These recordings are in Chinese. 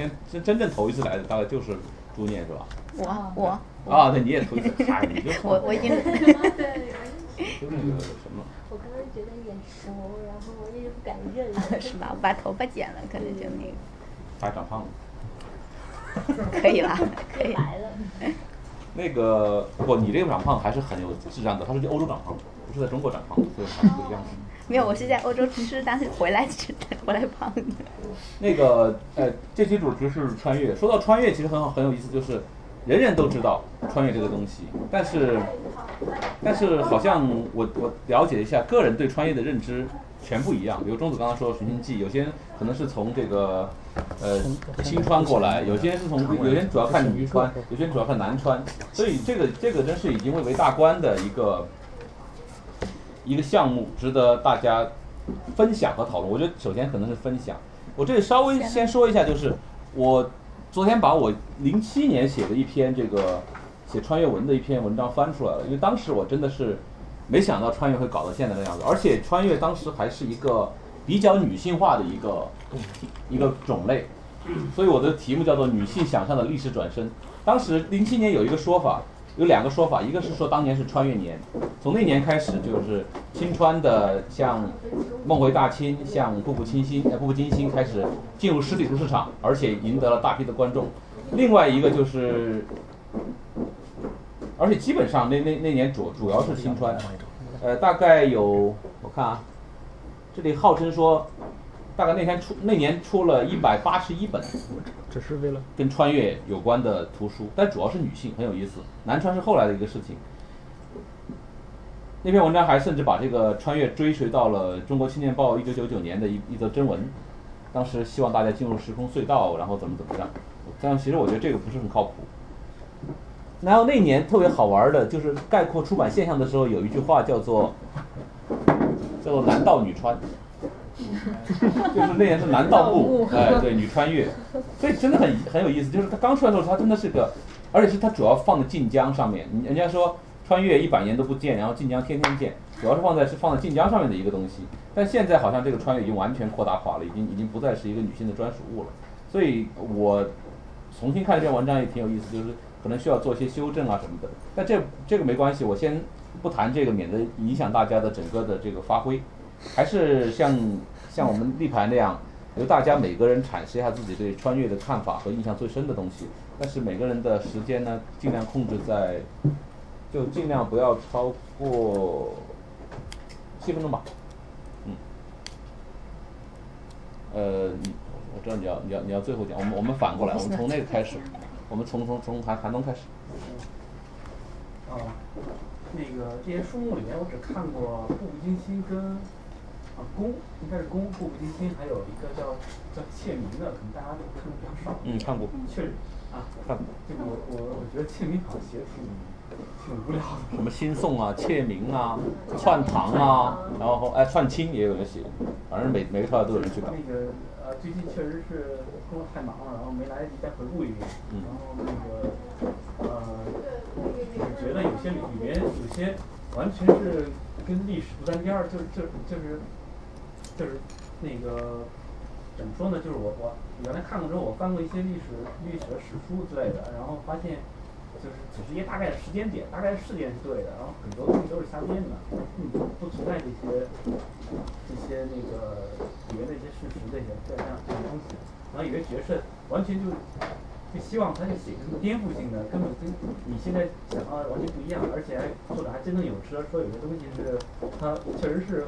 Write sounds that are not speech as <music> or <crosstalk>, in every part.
先真真正头一次来的大概就是朱念是吧？我我啊，那，你也头一次，嗨，你就 <laughs> 我我已经就那个什么，我刚刚觉得眼熟，然后我也不敢认。<laughs> 是吧？我把头发剪了，可能就那个还长胖了。<laughs> 可以了，可以。来了，那个不，你这个长胖还是很有质量的，他是在欧洲长胖，不是在中国长胖，所以还是不一样的。没有，我是在欧洲吃，但是回来吃，回来胖的。那个呃，这期主题是穿越。说到穿越，其实很好，很有意思，就是人人都知道穿越这个东西，但是但是好像我我了解一下，个人对穿越的认知全不一样。比如钟子刚刚说《寻秦记》，有些人可能是从这个呃新川过来，有些人是从有些人主要看女川，有些人主要看男川，所以这个这个真是已经蔚为大观的一个一个项目，值得大家分享和讨论。我觉得首先可能是分享。我这里稍微先说一下，就是我昨天把我零七年写的一篇这个写穿越文的一篇文章翻出来了，因为当时我真的是没想到穿越会搞到现在的样子，而且穿越当时还是一个比较女性化的一个一个种类，所以我的题目叫做《女性想象的历史转身》。当时零七年有一个说法，有两个说法，一个是说当年是穿越年，从那年开始就是新川的像《梦回大清》、像《步步惊心》、《步步惊心》开始进入实体书市场，而且赢得了大批的观众。另外一个就是，而且基本上那那那年主主要是新川，呃，大概有我看啊，这里号称说，大概那天出那年出了一百八十一本。只是为了跟穿越有关的图书，但主要是女性，很有意思。男穿是后来的一个事情。那篇文章还甚至把这个穿越追随到了《中国青年报》一九九九年的一一则征文，当时希望大家进入时空隧道，然后怎么怎么样。但其实我觉得这个不是很靠谱。然后那年特别好玩的就是概括出版现象的时候，有一句话叫做叫做“男盗女穿”。<laughs> 就是那年是男盗墓，哎，对，女穿越，所以真的很很有意思。就是它刚出来的时候，它真的是个，而且是它主要放在晋江上面。人家说穿越一百年都不见，然后晋江天天见，主要是放在是放在晋江上面的一个东西。但现在好像这个穿越已经完全扩大化了，已经已经不再是一个女性的专属物了。所以我重新看这篇文章也挺有意思，就是可能需要做一些修正啊什么的。但这这个没关系，我先不谈这个，免得影响大家的整个的这个发挥。还是像像我们立牌那样，由大家每个人阐释一下自己对穿越的看法和印象最深的东西。但是每个人的时间呢，尽量控制在，就尽量不要超过七分钟吧。嗯。呃，你我知道你要你要你要最后讲，我们我们反过来，我们从那个开始，我们从从从韩韩东开始。啊，那个这些书目里面，我只看过《步步惊心》跟啊《宫》，应该是《宫》《步步惊心》，还有一个叫叫《窃明》的，可能大家都看的比较少。嗯，看过。确实啊，看过。这个我我我觉得《窃明》好像写的挺挺无聊的。什么新宋啊、窃明啊、串唐啊，然后哎串清也有人写，反正每每个朝代都有人去搞。那个呃，最近确实是工作太忙了，然后没来得及再回顾一遍。嗯然后那个呃，我觉得有些里里面有些完全是跟历史不沾边儿，就是就是就是就是那个怎么说呢？就是我我原来看过之后，我翻过一些历史历史的史书之类的，然后发现就是只是一个大概的时间点，大概事件是对的，然后很多东西都是瞎编的，嗯，不存在这些这些那个里面的一些事实这些这样这些东西，然后有些角色完全就就希望他就写成颠覆性的，根本跟你现在想到的完全不一样，而且还作者还真正有车说有些东西是他确实是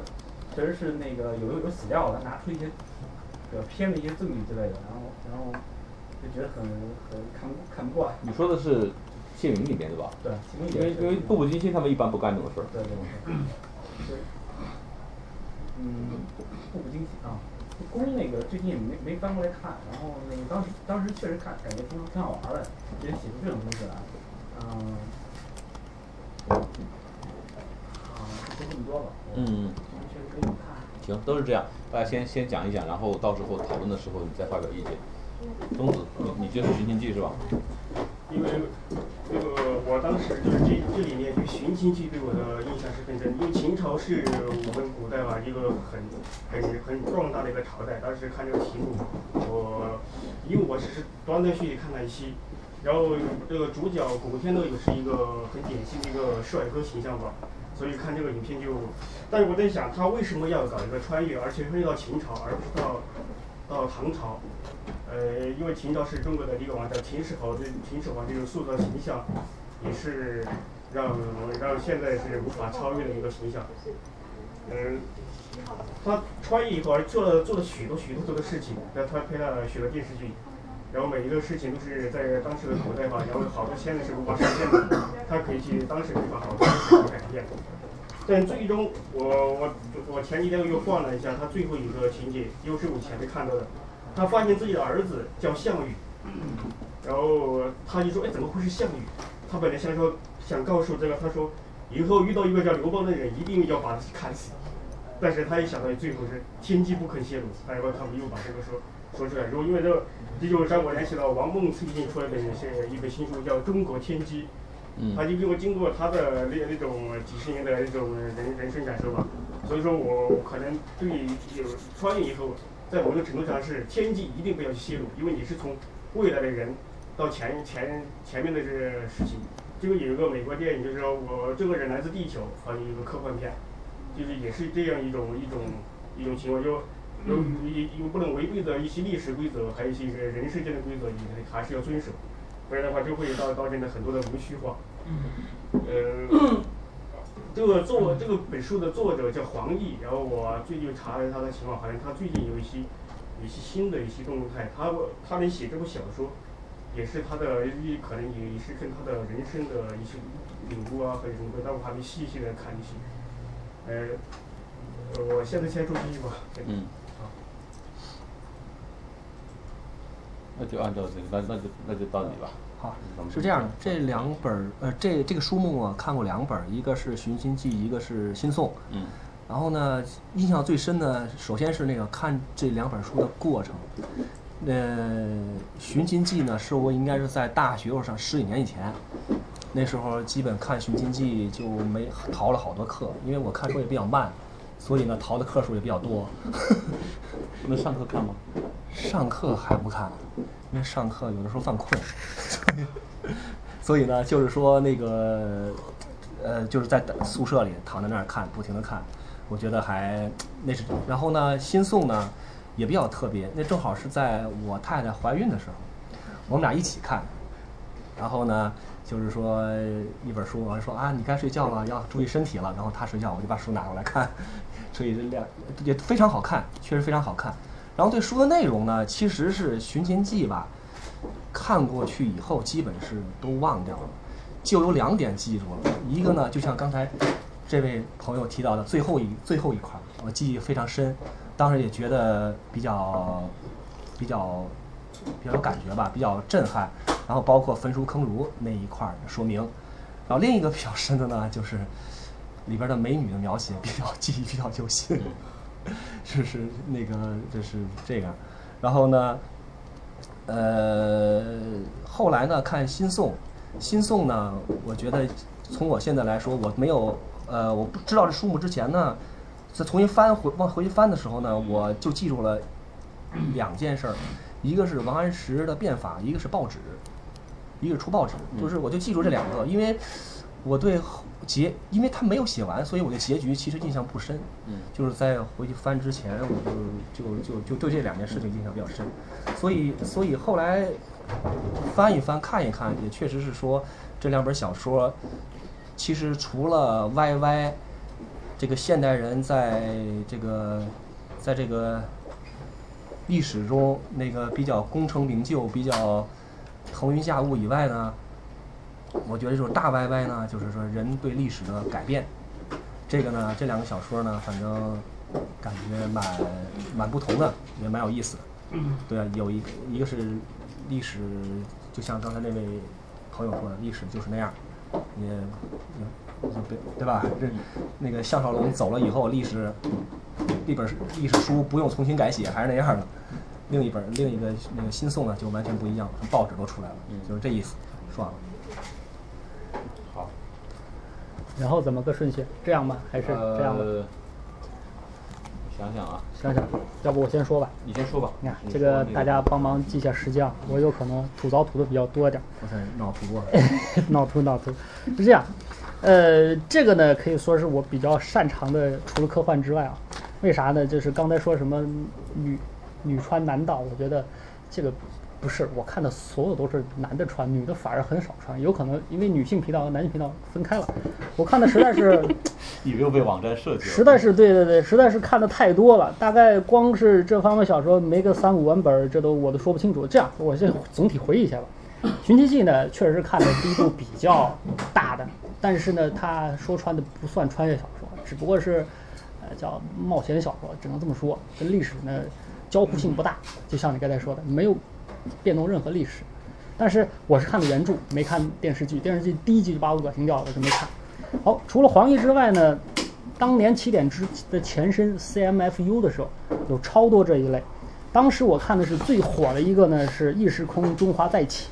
确实是那个有有史料的，拿出一些比较偏的一些证据之类的，然后然后就觉得很很看不看不惯。你说的是谢云里面对吧？对，因为因为步步惊心他们一般不干这种事儿。对对对。对嗯，步步惊心啊，宫那个最近也没没翻过来看，然后那个当时当时确实看感觉挺挺好玩儿的，觉得写出这种东西来，嗯，啊，就这么嗯，可以看。行，都是这样，大家先先讲一讲，然后到时候讨论的时候你再发表意见。东子，你你就是《寻秦记》是吧？因为那个我我当时就是这这里面就《寻秦记》对我的印象是很深，因为秦朝是我们古代吧一个很很很壮大的一个朝代。当时看这个题目，我因为我只是断断续续看了一期，然后这个主角古天乐也是一个很典型的一个帅哥形象吧，所以看这个影片就，但是我在想他为什么要搞一个穿越，而且穿越到秦朝，而不是到到唐朝？呃，因为秦朝是中国的一个王朝，秦始皇这秦始皇这种塑造形象，也是让让现在是无法超越的一个形象。嗯，他穿越以后，而做了做了许多许多多的事情，然后他拍了许多电视剧，然后每一个事情都是在当时的古代吧，然后好多现在是无法实现的，他可以去当时可以把好多事情改变。但最终，我我我前几天又换了一下，他最后一个情节，又是我前面看到的。他发现自己的儿子叫项羽，然后他就说：“哎，怎么会是项羽？”他本来想说想告诉这个，他说以后遇到一个叫刘邦的人，一定要把他砍死。但是他一想到最后是天机不肯泄露，然后他们又把这个说说出来。然后因为这个，这就让我联想到王梦最近出来的一些一本新书，叫《中国天机》。他就给我经过他的那那种几十年的那种人人生感受吧，所以说我可能对有穿越以后。在某种程度上是天机一定不要去泄露，因为你是从未来的人到前前前面的这个事情。这个有一个美国电影，就是说我这个人来自地球，好像一个科幻片，就是也是这样一种一种一种情况，就有有有不能违背的一些历史规则，还有一些人世间的规则，你还是要遵守，不然的话就会导导致的很多的无序化。呃。<clears throat> 这个作这个本书的作者叫黄奕，然后我最近查了他的情况，好像他最近有一些有一些新的一些动态。他他能写这部小说，也是他的一可能也是跟他的人生的一些领悟啊，还有什么的。但我还没细细的看一些。呃，我现在先说第一吧。嗯。那就按照这个，那那就那就到你吧。好，是这样的，这两本儿，呃，这这个书目我看过两本儿，一个是《寻秦记》，一个是《新宋》。嗯。然后呢，印象最深的，首先是那个看这两本书的过程。呃，《寻秦记》呢，是我应该是在大学上十几年以前，那时候基本看《寻秦记》就没逃了好多课，因为我看书也比较慢，所以呢，逃的课数也比较多。<laughs> 那上课看吗？上课还不看。因为上课有的时候犯困，所 <laughs> 以所以呢，就是说那个呃，就是在宿舍里躺在那儿看，不停的看，我觉得还那是。然后呢，新宋呢也比较特别，那正好是在我太太怀孕的时候，我们俩一起看。然后呢，就是说一本书，我说啊，你该睡觉了，要注意身体了。然后她睡觉，我就把书拿过来看，所以这两也非常好看，确实非常好看。然后对书的内容呢，其实是《寻秦记》吧，看过去以后基本是都忘掉了，就有两点记住了。一个呢，就像刚才这位朋友提到的最后一最后一块，我记忆非常深，当时也觉得比较比较比较有感觉吧，比较震撼。然后包括焚书坑儒那一块的说明。然后另一个比较深的呢，就是里边的美女的描写比较记忆比较犹新。是是那个，就是这个，然后呢，呃，后来呢看新宋，新宋呢，我觉得从我现在来说，我没有呃，我不知道这书目之前呢，在重新翻回往回去翻的时候呢，我就记住了两件事儿，一个是王安石的变法，一个是报纸，一个是出报纸，就是我就记住这两个，因为我对。结，因为他没有写完，所以我的结局其实印象不深。嗯，就是在回去翻之前，我就就就就对这两件事情印象比较深。所以，所以后来翻一翻看一看，也确实是说这两本小说，其实除了 YY 这个现代人在这个在这个历史中那个比较功成名就、比较腾云驾雾以外呢。我觉得这种大歪歪呢，就是说人对历史的改变，这个呢，这两个小说呢，反正感觉蛮蛮不同的，也蛮有意思的。对啊，有一一个是历史，就像刚才那位朋友说的，历史就是那样，也也对对吧？这那个项少龙走了以后，历史一本历史书不用重新改写，还是那样的。另一本另一个那个新宋呢，就完全不一样了，报纸都出来了，就是这意思。说完了。然后怎么个顺序？这样吗？还是这样吗？呃，想想啊，想想，要不我先说吧。你先说吧。你看这个大家帮忙记一下时间啊，我有可能吐槽吐的比较多点儿。我才脑图啊，<laughs> 脑图脑图是这样，呃，这个呢可以说是我比较擅长的，除了科幻之外啊，为啥呢？就是刚才说什么女女穿男盗，我觉得这个不是，我看的所有都是男的穿，女的反而很少穿，有可能因为女性频道和男性频道分开了，我看的实在是 <laughs> 你又被网站设计了。实在是对对对，实在是看的太多了，大概光是这方面小说没个三五万本儿，这都我都说不清楚。这样，我先总体回忆一下吧。《寻秦记》呢，确实是看的第一部比较大的，但是呢，它说穿的不算穿越小说，只不过是呃叫冒险小说，只能这么说，跟历史呢交互性不大。就像你刚才说的，没有变动任何历史。但是我是看的原著，没看电视剧。电视剧第一集就把我恶心掉了，我就没看。好，除了黄奕之外呢，当年起点之的前身 CMFU 的时候，有超多这一类。当时我看的是最火的一个呢是《异时空中华再起》，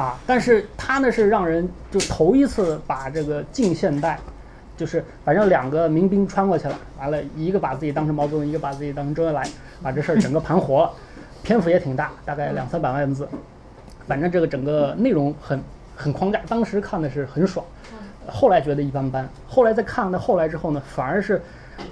啊，但是它呢是让人就头一次把这个近现代，就是反正两个民兵穿过去了，完了一个把自己当成毛泽东，一个把自己当成周恩来，把这事儿整个盘活了，篇幅也挺大，大概两三百万字，反正这个整个内容很很框架，当时看的是很爽。后来觉得一般般，后来再看到后来之后呢，反而是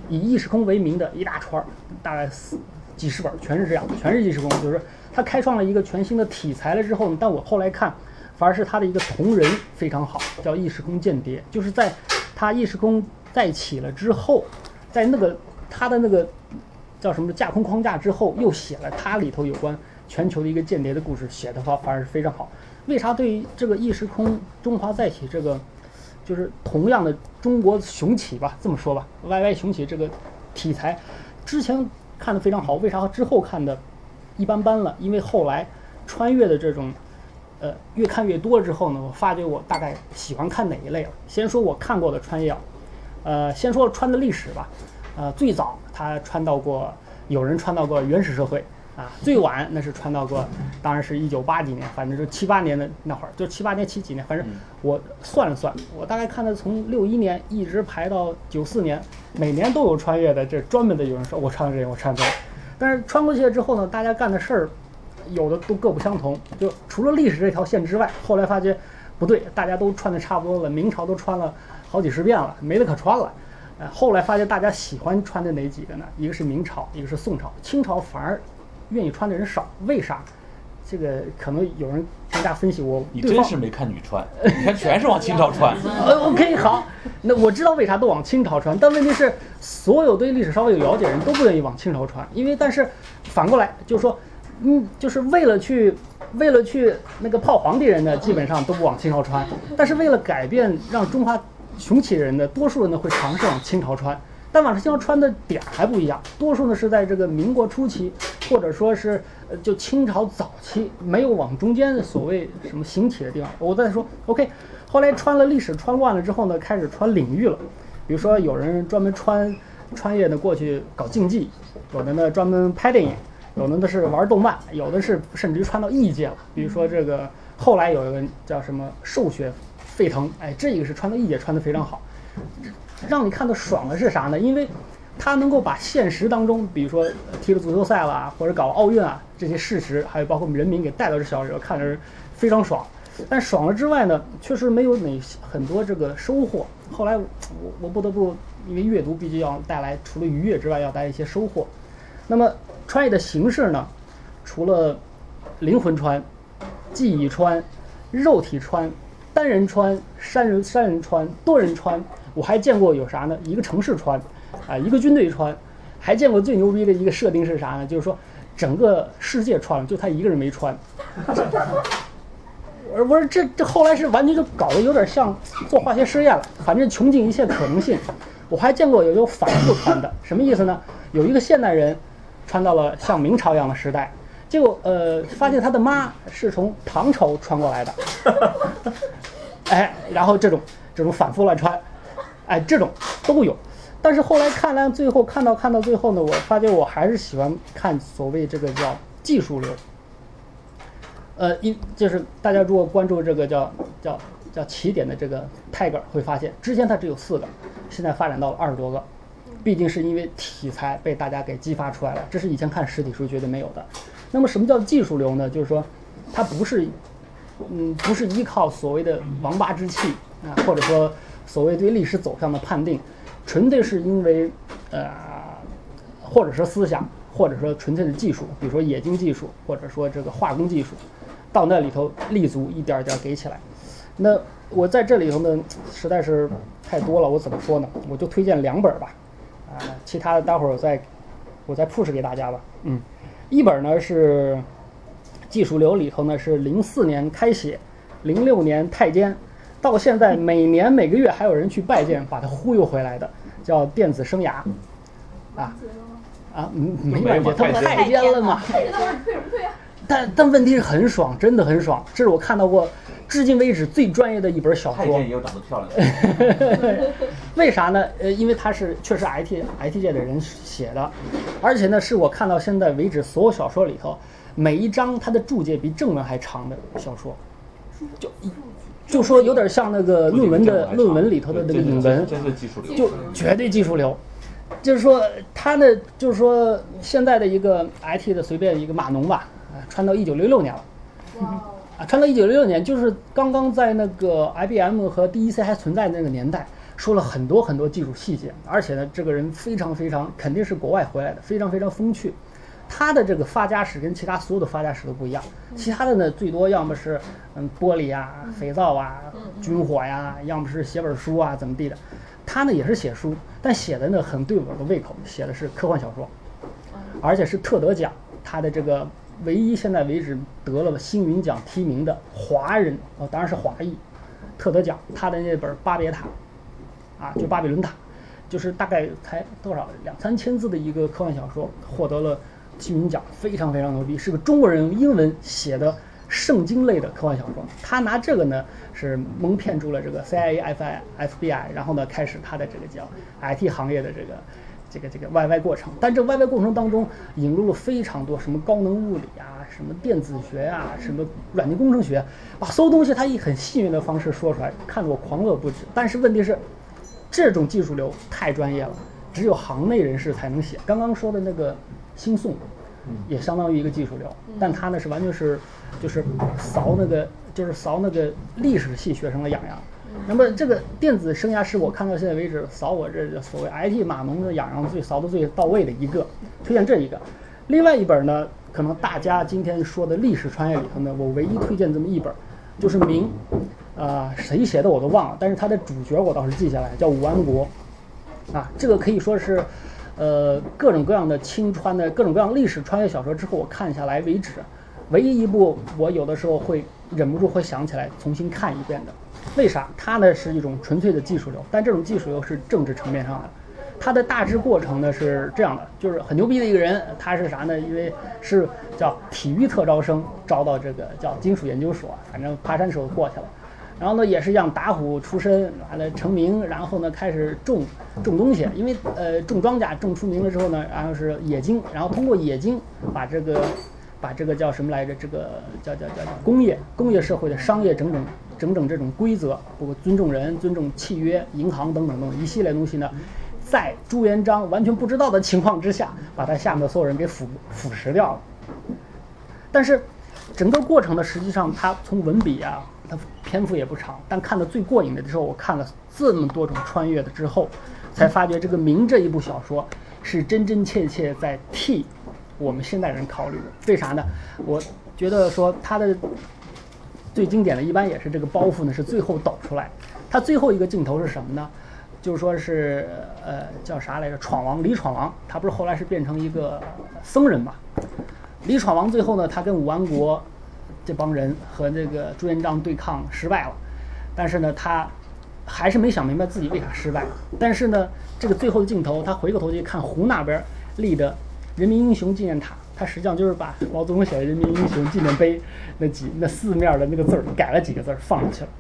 以异时空为名的一大串儿，大概四几十本儿，全是这样，全是异时空，就是他开创了一个全新的题材了之后呢，但我后来看，反而是他的一个同人非常好，叫异时空间谍，就是在他异时空再起了之后，在那个他的那个叫什么架空框架之后，又写了它里头有关全球的一个间谍的故事，写的话反而是非常好。为啥对于这个异时空中华再起这个？就是同样的中国雄起吧，这么说吧，YY 雄起这个题材，之前看的非常好，为啥之后看的一般般了？因为后来穿越的这种，呃，越看越多之后呢，我发觉我大概喜欢看哪一类了。先说我看过的穿越啊，呃，先说穿的历史吧，呃，最早他穿到过，有人穿到过原始社会。啊，最晚那是穿到过，当然是一九八几年，反正就七八年的那会儿，就七八年七几年，反正我算了算，我大概看的从六一年一直排到九四年，每年都有穿越的，这专门的有人说我穿了这个，我穿这个，但是穿过去之后呢，大家干的事儿有的都各不相同，就除了历史这条线之外，后来发觉不对，大家都穿的差不多了，明朝都穿了好几十遍了，没得可穿了。呃，后来发现大家喜欢穿的哪几个呢？一个是明朝，一个是宋朝，清朝反而。愿意穿的人少，为啥？这个可能有人跟大家分析我。你真是没看女穿，<laughs> 你看全是往清朝穿。<laughs> 呃，OK，好，那我知道为啥都往清朝穿，但问题是，所有对历史稍微有了解的人都不愿意往清朝穿，因为但是反过来就是说，嗯，就是为了去为了去那个泡皇帝人呢，基本上都不往清朝穿，但是为了改变让中华雄起的人呢多数人呢会尝试往清朝穿。但往清朝穿的点还不一样，多数呢是在这个民国初期，或者说是呃就清朝早期，没有往中间所谓什么兴起的地方。我再说，OK，后来穿了历史穿乱了之后呢，开始穿领域了，比如说有人专门穿穿越的过去搞竞技，有的呢专门拍电影，有的呢是玩动漫，有的是甚至于穿到异界了。比如说这个后来有一个叫什么兽学沸腾，哎，这个是穿到异界穿的非常好。让你看到爽的是啥呢？因为，他能够把现实当中，比如说踢了足球赛了，或者搞奥运啊这些事实，还有包括人民给带到这小里头，看着非常爽。但爽了之外呢，确实没有哪很多这个收获。后来我我不得不因为阅读必须要带来除了愉悦之外，要带来一些收获。那么穿越的形式呢，除了灵魂穿、记忆穿、肉体穿、单人穿、三人三人穿、多人穿。我还见过有啥呢？一个城市穿，啊，一个军队穿，还见过最牛逼的一个设定是啥呢？就是说，整个世界穿了，就他一个人没穿。<laughs> 我说，我说这这后来是完全就搞得有点像做化学实验了。反正穷尽一切可能性。我还见过有有反复穿的，什么意思呢？有一个现代人穿到了像明朝一样的时代，结果呃发现他的妈是从唐朝穿过来的。<laughs> 哎，然后这种这种反复乱穿。哎，这种都有，但是后来看来，最后看到看到最后呢，我发觉我还是喜欢看所谓这个叫技术流。呃，一就是大家如果关注这个叫叫叫起点的这个 tag 会发现，之前它只有四个，现在发展到了二十多个。毕竟是因为题材被大家给激发出来了，这是以前看实体书绝对没有的。那么什么叫技术流呢？就是说，它不是，嗯，不是依靠所谓的王八之气啊，或者说所谓对历史走向的判定，纯粹是因为呃，或者说思想，或者说纯粹的技术，比如说冶金技术，或者说这个化工技术，到那里头立足，一点儿一点儿给起来。那我在这里头呢，实在是太多了，我怎么说呢？我就推荐两本吧。啊，其他的待会儿我再我再 push 给大家吧。嗯，一本呢是技术流里头呢是零四年开写，零六年太监，到现在每年每个月还有人去拜见，把他忽悠回来的，叫电子生涯。啊啊，没没感觉，他不太监了吗？但但问题是很爽，真的很爽，这是我看到过至今为止最专业的一本小说太监。也有长得漂亮的，<laughs> 为啥呢？呃，因为他是确实 IT IT 界的人写的，而且呢，是我看到现在为止所有小说里头，每一章它的注解比正文还长的小说，就就说有点像那个论文的论文里头的那个引文，真是技术流，就绝对技术流。就是说，他呢，就是说现在的一个 IT 的随便一个码农吧，啊，传到一九六六年了。啊，传到一九六六年，就是刚刚在那个 IBM 和 DEC 还存在的那个年代，说了很多很多技术细节，而且呢，这个人非常非常肯定是国外回来的，非常非常风趣。他的这个发家史跟其他所有的发家史都不一样，其他的呢最多要么是嗯玻璃啊、肥皂啊、军火呀，要么是写本书啊怎么地的。他呢也是写书，但写的呢很对我的胃口，写的是科幻小说，而且是特得奖，他的这个唯一现在为止得了星云奖提名的华人哦，当然是华裔，特得奖，他的那本《巴别塔》，啊，就巴比伦塔，就是大概才多少两三千字的一个科幻小说，获得了星云奖，非常非常牛逼，是个中国人用英文写的圣经类的科幻小说。他拿这个呢是蒙骗住了这个 CIAFI，FBI，然后呢开始他的这个叫 IT 行业的这个。这个这个 YY 过程，但这 YY 过程当中引入了非常多什么高能物理啊，什么电子学啊，什么软件工程学，把所有东西他以很幸运的方式说出来，看得我狂乐不止。但是问题是，这种技术流太专业了，只有行内人士才能写。刚刚说的那个新宋，也相当于一个技术流，但他呢是完全是就是扫那个就是扫那个历史系学生的痒痒。那么这个电子生涯是我看到现在为止扫我这所谓 IT 码农的痒痒最扫的最到位的一个，推荐这一个。另外一本呢，可能大家今天说的历史穿越里头呢，我唯一推荐这么一本，就是明，啊、谁写的我都忘了，但是它的主角我倒是记下来，叫武安国，啊，这个可以说是，呃，各种各样的清穿的各种各样历史穿越小说之后，我看下来为止，唯一一部我有的时候会忍不住会想起来重新看一遍的。为啥？它呢是一种纯粹的技术流，但这种技术流是政治层面上的。它的大致过程呢是这样的，就是很牛逼的一个人，他是啥呢？因为是叫体育特招生，招到这个叫金属研究所，反正爬山时候过去了。然后呢，也是养打虎出身，完了成名，然后呢开始种种东西，因为呃种庄稼种出名了之后呢，然后是冶金，然后通过冶金把这个把这个叫什么来着？这个叫叫叫叫工业工业社会的商业整整整整这种规则，包括尊重人、尊重契约、银行等等等一系列东西呢，在朱元璋完全不知道的情况之下，把他下面的所有人给腐腐蚀掉了。但是整个过程呢，实际上他从文笔啊，他篇幅也不长，但看的最过瘾的时候，我看了这么多种穿越的之后，才发觉这个《明》这一部小说是真真切切在替我们现代人考虑的。为啥呢？我觉得说他的最经典的一般也是这个包袱呢，是最后抖出来。他最后一个镜头是什么呢？就是说是呃叫啥来着？闯王李闯王，他不是后来是变成一个僧人嘛？李闯王最后呢，他跟武安国这帮人和这个朱元璋对抗失败了，但是呢，他还是没想明白自己为啥失败。但是呢，这个最后的镜头，他回过头去看湖那边立的人民英雄纪念塔，他实际上就是把毛泽东写的人民英雄纪念碑那几那四面的那个字儿改了几个字儿放上去了，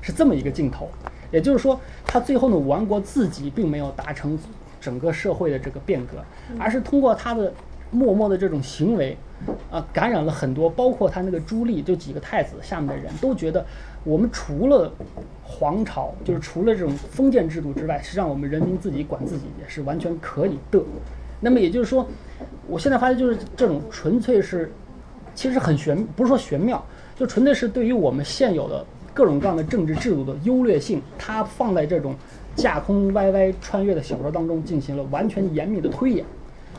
是这么一个镜头。也就是说，他最后呢，武安国自己并没有达成整个社会的这个变革，而是通过他的默默的这种行为，啊，感染了很多，包括他那个朱棣，就几个太子下面的人都觉得，我们除了皇朝，就是除了这种封建制度之外，实际上我们人民自己管自己也是完全可以的。那么也就是说，我现在发现就是这种纯粹是，其实很玄，不是说玄妙，就纯粹是对于我们现有的各种各样的政治制度的优劣性，它放在这种架空歪歪穿越的小说当中进行了完全严密的推演。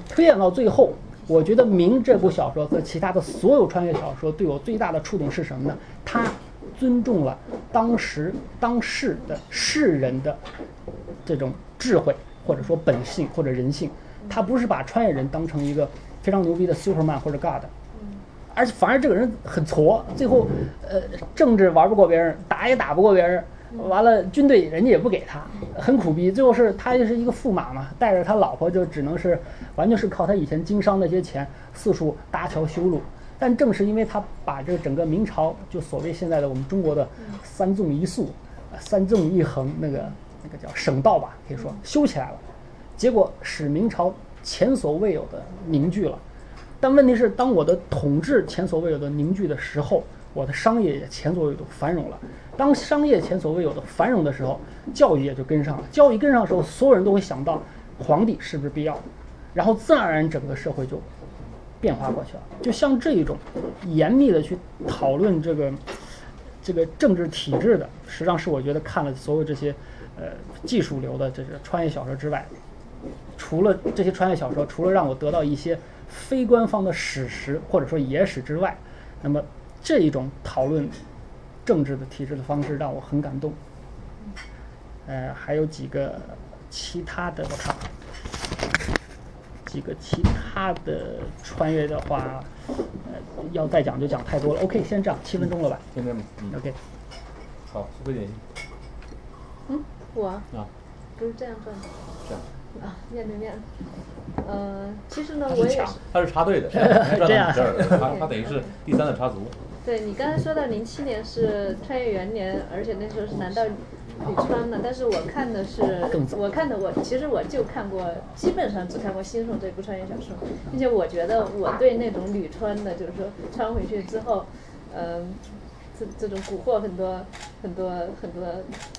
推演到最后，我觉得《明》这部小说和其他的所有穿越小说对我最大的触动是什么呢？它尊重了当时当世的世人的这种智慧，或者说本性或者人性。他不是把穿越人当成一个非常牛逼的 Superman 或者 God，而且反而这个人很挫，最后呃政治玩不过别人，打也打不过别人，完了军队人家也不给他，很苦逼。最后是他就是一个驸马嘛，带着他老婆就只能是完全是靠他以前经商那些钱四处搭桥修路。但正是因为他把这个整个明朝就所谓现在的我们中国的三纵一肃、三纵一横那个那个叫省道吧，可以说修起来了。结果使明朝前所未有的凝聚了，但问题是，当我的统治前所未有的凝聚的时候，我的商业也前所未有的繁荣了。当商业前所未有的繁荣的时候，教育也就跟上了。教育跟上的时候，所有人都会想到皇帝是不是必要，然后自然而然整个社会就变化过去了。就像这一种严密的去讨论这个这个政治体制的，实际上是我觉得看了所有这些呃技术流的这个穿越小说之外。除了这些穿越小说，除了让我得到一些非官方的史实或者说野史之外，那么这一种讨论政治的体制的方式让我很感动。呃，还有几个其他的，我看几个其他的穿越的话，呃，要再讲就讲太多了。OK，先这样，七分钟了吧现在吗？嗯，？OK，好，苏菲点心嗯，我啊，不是这样转的这样。啊，面对面。呃，其实呢，我也是，他是插队的，<laughs> 这这样这儿 <laughs> 的，他他等于是第三的插足。对你刚才说到零七年是穿越元年，而且那时候是南到吕川的，但是我看的是，我看的我其实我就看过，基本上只看过《新宋》这部穿越小说，并且我觉得我对那种吕川的，就是说穿回去之后，嗯、这这种蛊惑很多很多很多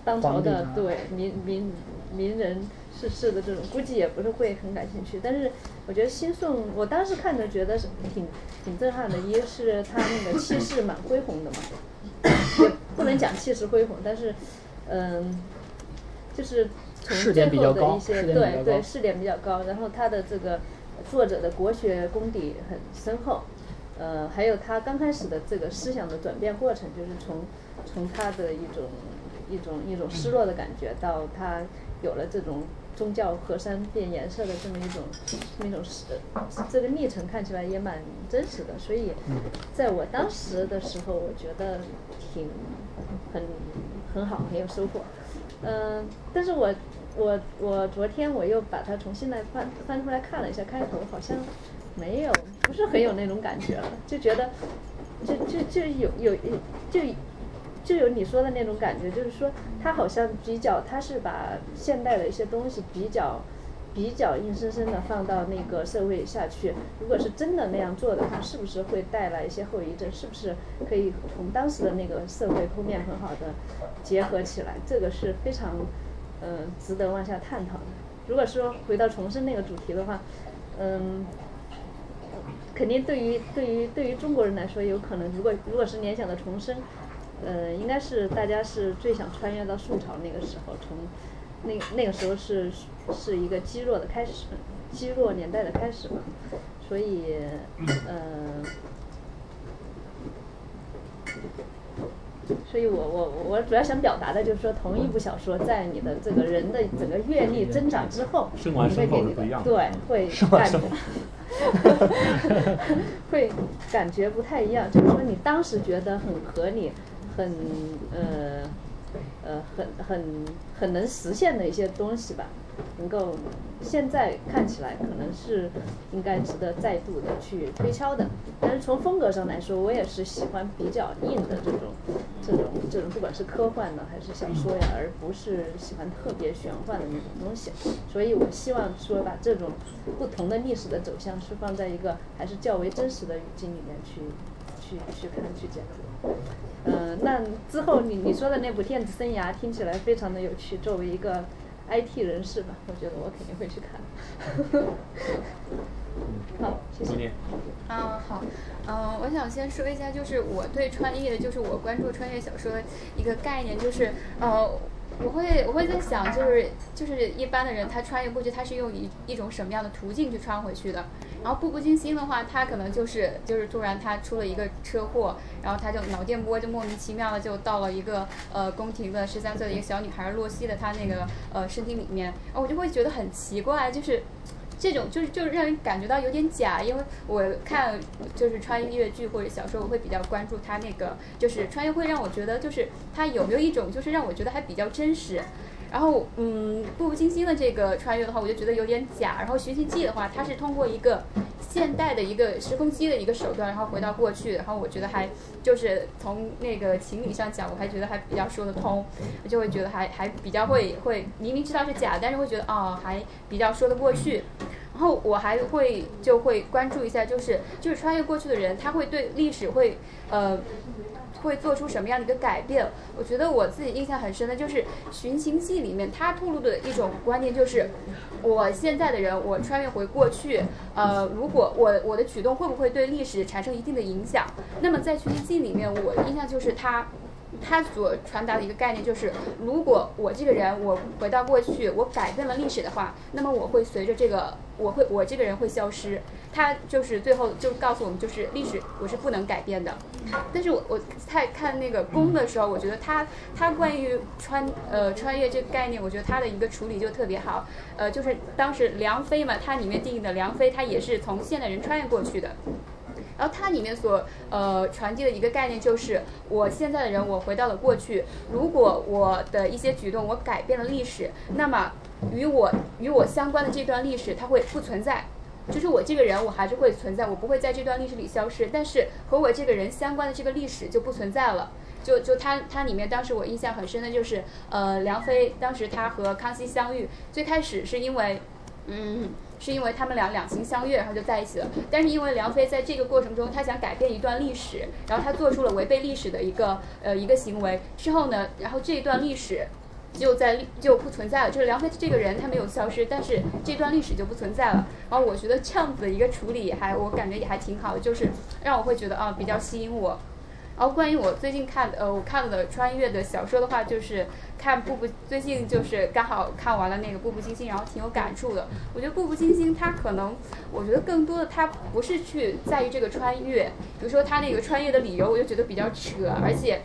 当朝的对民民民人世事的这种，估计也不是会很感兴趣。但是我觉得新宋，我当时看着觉得是挺挺震撼的，一个是他那个气势蛮恢宏的嘛，也不能讲气势恢宏，但是嗯，就是从最点比较高后的一些对对高试点比较高，然后他的这个作者的国学功底很深厚。呃，还有他刚开始的这个思想的转变过程，就是从从他的一种一种一种失落的感觉，到他有了这种宗教河山变颜色的这么一种这么一种时这个历程，看起来也蛮真实的。所以，在我当时的时候，我觉得挺很很好，很有收获。嗯、但是我我我昨天我又把它重新来翻翻出来看了一下，开头好像没有，不是很有那种感觉了，就觉得就就就有有就就有你说的那种感觉，就是说他好像比较，他是把现代的一些东西比较。比较硬生生的放到那个社会下去，如果是真的那样做的话，是不是会带来一些后遗症？是不是可以从当时的那个社会剖面很好的结合起来？这个是非常嗯、值得往下探讨的。如果说回到重生那个主题的话，嗯，肯定对于对于对于中国人来说，有可能如果如果是联想的重生，呃，应该是大家是最想穿越到宋朝那个时候，从那那个时候是是一个积弱的开始，积弱年代的开始嘛，所以呃。所以我我我主要想表达的就是说，同一部小说在你的这个人的整个阅历增长之后，生完生后你会给你是不一样的对，会感觉 <laughs> 会感觉不太一样。就是说，你当时觉得很合理，很呃呃很很很能实现的一些东西吧，能够现在看起来可能是应该值得再度的去推敲的。但是从风格上来说，我也是喜欢比较硬的这种这种这种，不管是科幻的还是小说呀，而不是喜欢特别玄幻的那种东西。所以我希望说把这种不同的历史的走向是放在一个还是较为真实的语境里面去去去看去解读。嗯、那之后你你说的那部《电子生涯》听起来非常的有趣，作为一个 IT 人士吧，我觉得我肯定会去看。好，谢谢。啊，好，嗯、我想先说一下，就是我对穿越，就是我关注穿越小说一个概念，就是呃，我会我会在想，就是就是一般的人他穿越过去，他是用一一种什么样的途径去穿回去的？然后步步惊心的话，他可能就是就是突然他出了一个车祸，然后他就脑电波就莫名其妙的就到了一个呃宫廷的十三岁的一个小女孩洛西的她那个呃身体里面，然后我就会觉得很奇怪，就是。这种就是就是让人感觉到有点假，因为我看就是穿越剧或者小说，我会比较关注它那个就是穿越会让我觉得就是它有没有一种就是让我觉得还比较真实。然后嗯，步步惊心的这个穿越的话，我就觉得有点假。然后寻秦记的话，它是通过一个现代的一个时空机的一个手段，然后回到过去，然后我觉得还就是从那个情理上讲，我还觉得还比较说得通，我就会觉得还还比较会会明明知道是假，但是会觉得哦还比较说得过去。然后我还会就会关注一下，就是就是穿越过去的人，他会对历史会呃会做出什么样的一个改变？我觉得我自己印象很深的就是《寻秦记》里面他透露的一种观念，就是我现在的人，我穿越回过去，呃，如果我我的举动会不会对历史产生一定的影响？那么在《寻秦记》里面，我印象就是他。他所传达的一个概念就是，如果我这个人我回到过去，我改变了历史的话，那么我会随着这个，我会我这个人会消失。他就是最后就告诉我们，就是历史我是不能改变的。但是我我在看那个宫的时候，我觉得他他关于穿呃穿越这个概念，我觉得他的一个处理就特别好。呃，就是当时梁妃嘛，它里面定义的梁妃，她也是从现代人穿越过去的。然后它里面所呃传递的一个概念就是，我现在的人我回到了过去，如果我的一些举动我改变了历史，那么与我与我相关的这段历史它会不存在。就是我这个人，我还是会存在，我不会在这段历史里消失，但是和我这个人相关的这个历史就不存在了。就就它它里面当时我印象很深的就是，呃，梁飞当时他和康熙相遇，最开始是因为，嗯。是因为他们俩两情相悦，然后就在一起了。但是因为梁飞在这个过程中，他想改变一段历史，然后他做出了违背历史的一个呃一个行为之后呢，然后这一段历史就在就不存在了。就是梁飞这个人他没有消失，但是这段历史就不存在了。然后我觉得这样子的一个处理还我感觉也还挺好的，就是让我会觉得啊比较吸引我。然后关于我最近看呃我看的穿越的小说的话，就是看《步步》，最近就是刚好看完了那个《步步惊心》，然后挺有感触的。我觉得《步步惊心》它可能，我觉得更多的它不是去在于这个穿越，比如说它那个穿越的理由，我就觉得比较扯，而且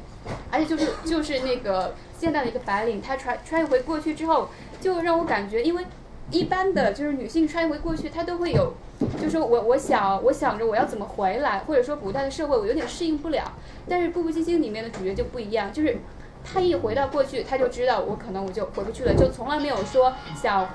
而且就是就是那个现代的一个白领，他穿穿越回过去之后，就让我感觉，因为一般的就是女性穿越回过去，她都会有。就说我我想我想着我要怎么回来，或者说古代的社会我有点适应不了。但是《步步惊心》里面的主角就不一样，就是他一回到过去，他就知道我可能我就回不去了，就从来没有说想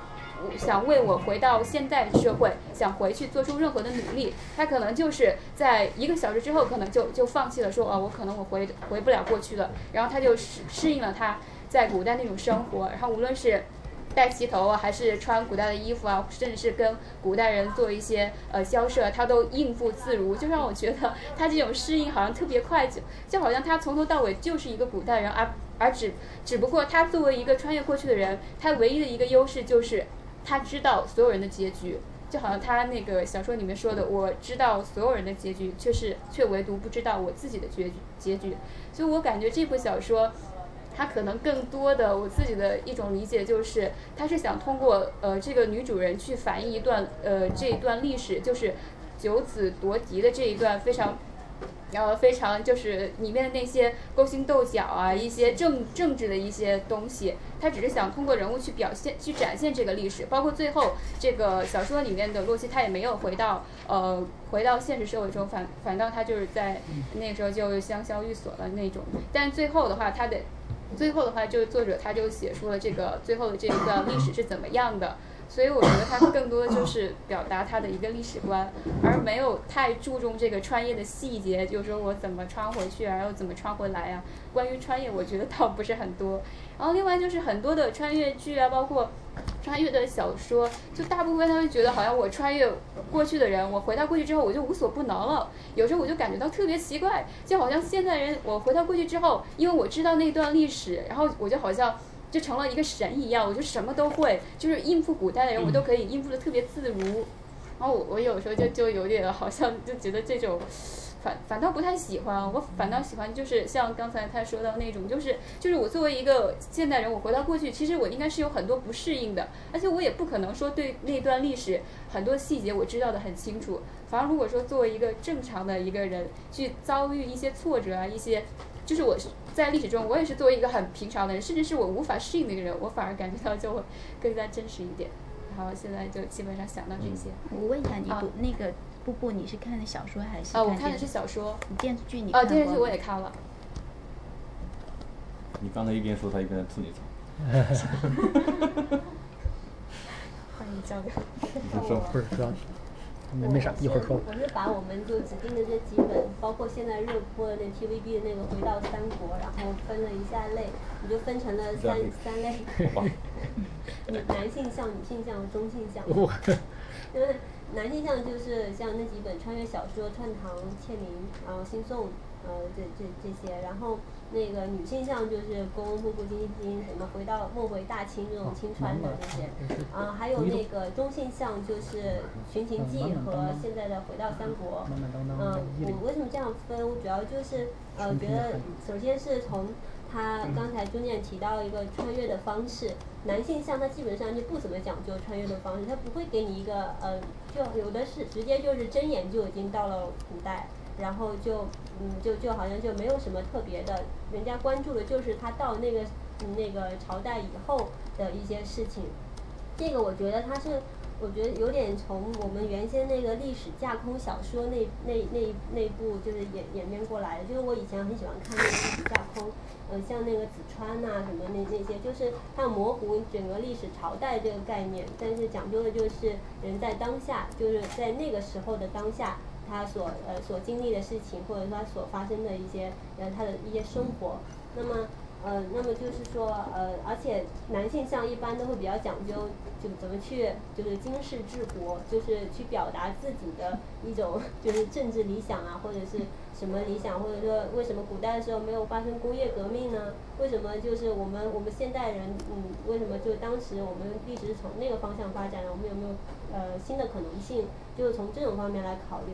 想为我回到现代社会，想回去做出任何的努力。他可能就是在一个小时之后，可能就就放弃了，说哦，我可能我回回不了过去了。然后他就适适应了他在古代那种生活，然后无论是。戴旗头啊，还是穿古代的衣服啊，<laughs> 甚至是跟古代人做一些呃交涉，他都应付自如，就让我觉得他这种适应好像特别快，就就好像他从头到尾就是一个古代人，而而只只不过他作为一个穿越过去的人，他唯一的一个优势就是他知道所有人的结局，就好像他那个小说里面说的，我知道所有人的结局，却是却唯独不知道我自己的结局结局，所以我感觉这部小说。他可能更多的我自己的一种理解就是，他是想通过呃这个女主人去反映一段呃这一段历史，就是九子夺嫡的这一段非常。然后非常就是里面的那些勾心斗角啊，一些政政治的一些东西，他只是想通过人物去表现、去展现这个历史。包括最后这个小说里面的洛基，他也没有回到呃回到现实社会中，反反倒他就是在那时候就香消玉损了那种。但最后的话，他的最后的话，就是作者他就写出了这个最后的这一段历史是怎么样的。所以我觉得他更多的就是表达他的一个历史观，而没有太注重这个穿越的细节，就是说我怎么穿回去，然后怎么穿回来啊。关于穿越，我觉得倒不是很多。然后另外就是很多的穿越剧啊，包括穿越的小说，就大部分他们觉得好像我穿越过去的人，我回到过去之后我就无所不能了。有时候我就感觉到特别奇怪，就好像现在人我回到过去之后，因为我知道那段历史，然后我就好像。就成了一个神一样，我就什么都会，就是应付古代的人，我都可以应付的特别自如。然后我我有时候就就有点好像就觉得这种，反反倒不太喜欢，我反倒喜欢就是像刚才他说到那种，就是就是我作为一个现代人，我回到过去，其实我应该是有很多不适应的，而且我也不可能说对那段历史很多细节我知道的很清楚。反而如果说作为一个正常的一个人去遭遇一些挫折啊，一些。就是我是在历史中，我也是作为一个很平常的人，甚至是我无法适应的一个人，我反而感觉到就会更加真实一点。然后现在就基本上想到这些。我问一下，你不那个布布，你是看的小说还是？啊，我看的是小说。你电视剧你？啊，电视剧我也看了。你刚才一边说，他一边在吐你槽。<laughs> <laughs> 欢迎交流。你说，不是说。没没啥，一会儿说。我是把我们就指定的这几本，包括现在热播的那 TVB 的那个《回到三国》，然后分了一下类，你就分成了三三类，女男性向、女性向、中性向。因 <laughs> 为男性向就是像那几本穿越小说，《串堂》《倩玲》，然后《新宋》，呃，这这这些，然后。那个女性向就是宫步步惊心什么回到梦回大清这种清川的这些，啊，还有那个中性向就是寻秦记和现在的回到三国，嗯，我为什么这样分？我主要就是呃觉得首先是从他刚才中间提到一个穿越的方式，男性向他基本上就不怎么讲究穿越的方式，他不会给你一个呃，就有的是直接就是睁眼就已经到了古代。然后就，嗯，就就好像就没有什么特别的，人家关注的就是他到那个那个朝代以后的一些事情。这个我觉得他是，我觉得有点从我们原先那个历史架空小说那那那那部就是演演变过来的。就是我以前很喜欢看那个历史架空，呃，像那个紫川呐什么那那些，就是它模糊整个历史朝代这个概念，但是讲究的就是人在当下，就是在那个时候的当下。他所呃所经历的事情，或者说他所发生的一些呃他的一些生活，那么呃那么就是说呃而且男性像一般都会比较讲究，就怎么去就是经世治国，就是去表达自己的一种 <laughs> 就是政治理想啊，或者是什么理想，或者说为什么古代的时候没有发生工业革命呢？为什么就是我们我们现代人嗯为什么就当时我们一直从那个方向发展呢？我们有没有呃新的可能性？就是从这种方面来考虑。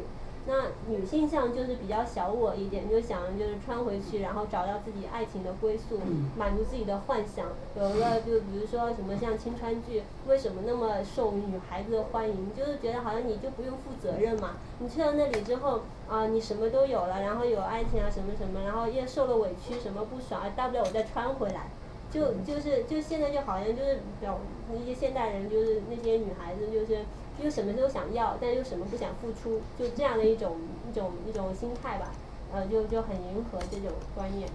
那女性向就是比较小我一点，就想就是穿回去，然后找到自己爱情的归宿，满足自己的幻想。有个就比如说什么像青春剧，为什么那么受女孩子的欢迎？就是觉得好像你就不用负责任嘛，你去到那里之后啊，你什么都有了，然后有爱情啊什么什么，然后也受了委屈，什么不爽，大不了我再穿回来。就就是就现在就好像就是表那些现代人就是那些女孩子就是。又什么都想要，但又什么不想付出，就这样的一种一种一种心态吧，呃，就就很迎合这种观念。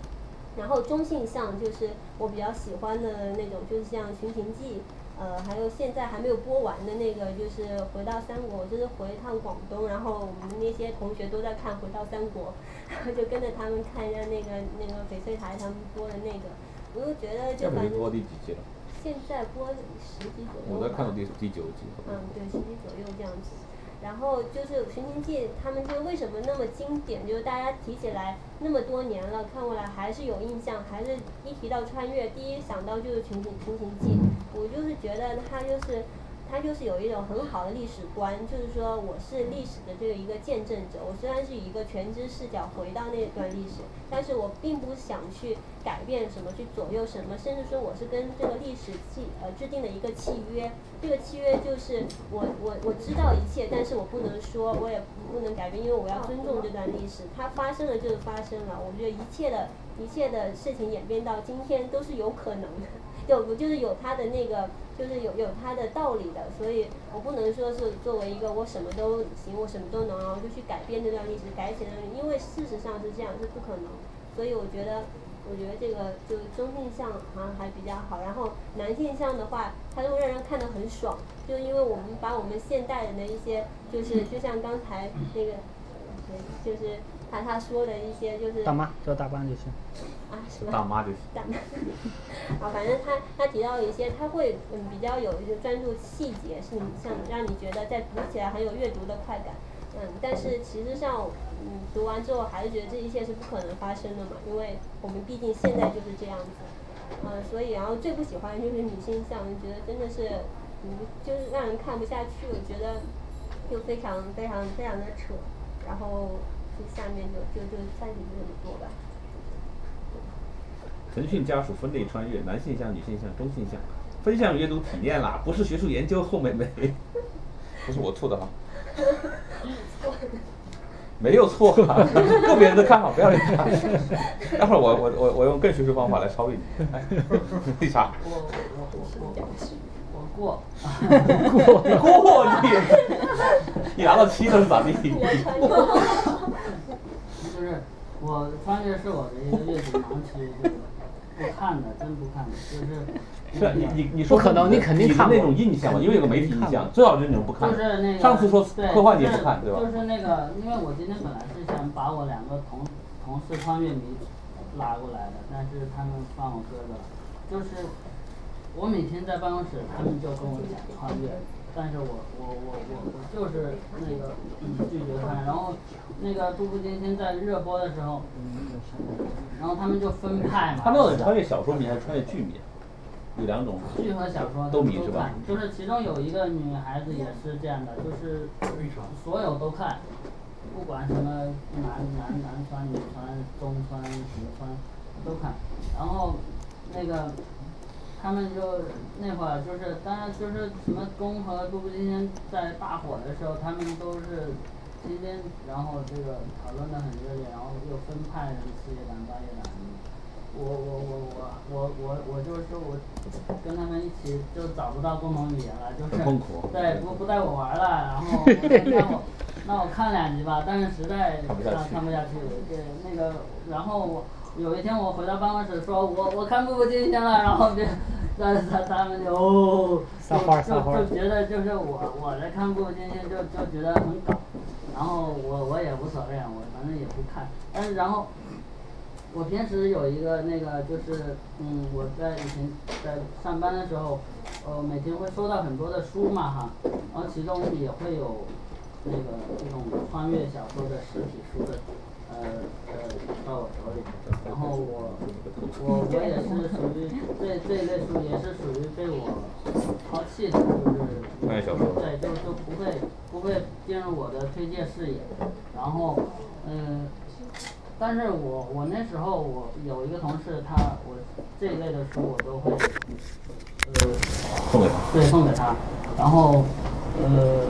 然后中性向就是我比较喜欢的那种，就是像《寻秦记》，呃，还有现在还没有播完的那个，就是《回到三国》，就是回一趟广东，然后我们那些同学都在看《回到三国》，然后就跟着他们看一下那个那个翡翠台他们播的那个，我就觉得就反正。播第几季了？现在播十集左右我在看到第第九集。嗯，对，十集左右这样子。然后就是《寻秦记》，他们就为什么那么经典？就是大家提起来那么多年了，看过来还是有印象，还是一提到穿越，第一想到就是《寻秦寻秦记》。我就是觉得它就是。他就是有一种很好的历史观，就是说我是历史的这个一个见证者。我虽然是以一个全知视角回到那段历史，但是我并不想去改变什么，去左右什么，甚至说我是跟这个历史契呃制定的一个契约。这个契约就是我我我知道一切，但是我不能说，我也不能改变，因为我要尊重这段历史。它发生了就是发生了，我觉得一切的一切的事情演变到今天都是有可能的。有，就是有他的那个，就是有有它的道理的，所以我不能说是作为一个我什么都行，我什么都能，然后就去改变这段历史，改写的，因为事实上是这样，是不可能。所以我觉得。我觉得这个就中性向好像还比较好，然后男性向的话，它就会让人看得很爽，就因为我们把我们现代人的一些，就是就像刚才那个，对，就是他他说的一些就是大妈叫大妈就行。啊，什么？大妈就行。大妈。<laughs> 啊，反正他他提到一些，他会嗯比较有一些专注细节，是像让你觉得在读起来很有阅读的快感。嗯，但是其实上，嗯，读完之后还是觉得这一切是不可能发生的嘛，因为我们毕竟现在就是这样子，嗯，所以然后最不喜欢就是女性向，觉得真的是，嗯，就是让人看不下去，我觉得就非常非常非常的扯，然后就下面就就就暂时就这么多吧。腾讯家属分类穿越，男性向、女性向、中性向，分项阅读体验啦，不是学术研究，后面没，不是我错的哈。没有错，个别人的看法不要理他。待会儿我我我我用更学术方法来超越你。绿茶。我我我我过。过你过你，你拿到七了是咋地？就是我穿越是我的一个阅读盲区，就是 <laughs> 不看的，真不看的，就是。是你你你说不可能，你肯定看那种印象嘛，因为有个媒体印象，最好就是那种不看。就是那个。上次说科幻你也不看，对吧？就是那个，因为我今天本来是想把我两个同同事穿越迷拉过来的，但是他们放我鸽子了。就是我每天在办公室，他们就跟我讲穿越，但是我我我我我就是那个拒绝看。然后那个《步步惊心》在热播的时候，然后他们就分派嘛。他们穿越小说迷还是穿越剧迷？有两种，剧和小说都迷是吧？就是其中有一个女孩子也是这样的，就是所有都看，不管什么男男男穿女穿中穿什么穿都看。然后那个他们就那会儿就是，当然就是什么宫和步步惊心在大火的时候，他们都是今天然后这个讨论的很热烈，然后又分派人次也党八也党。我我我我我我我就是我跟他们一起就找不到共同语言了，就是对不不带我玩了，然后那我那我看两集吧，但是实在看看不下去，对那个然后我有一天我回到办公室说我我看步步惊心了，然后就那他他们就就就就觉得就是我我在看步步惊心就就觉得很搞，然后我我也无所谓，我反正也不看，但是然后。我平时有一个那个就是，嗯，我在以前在上班的时候，呃，每天会收到很多的书嘛哈，然后其中也会有那个这种穿越小说的实体书的，呃呃到我手里，然后我我我也是属于这这一类书也是属于被我抛弃的，就是对，就就不会不会进入我的推荐视野，然后嗯。但是我我那时候我有一个同事，他我这一类的书我都会，呃，送给他，对，送给他。然后，呃，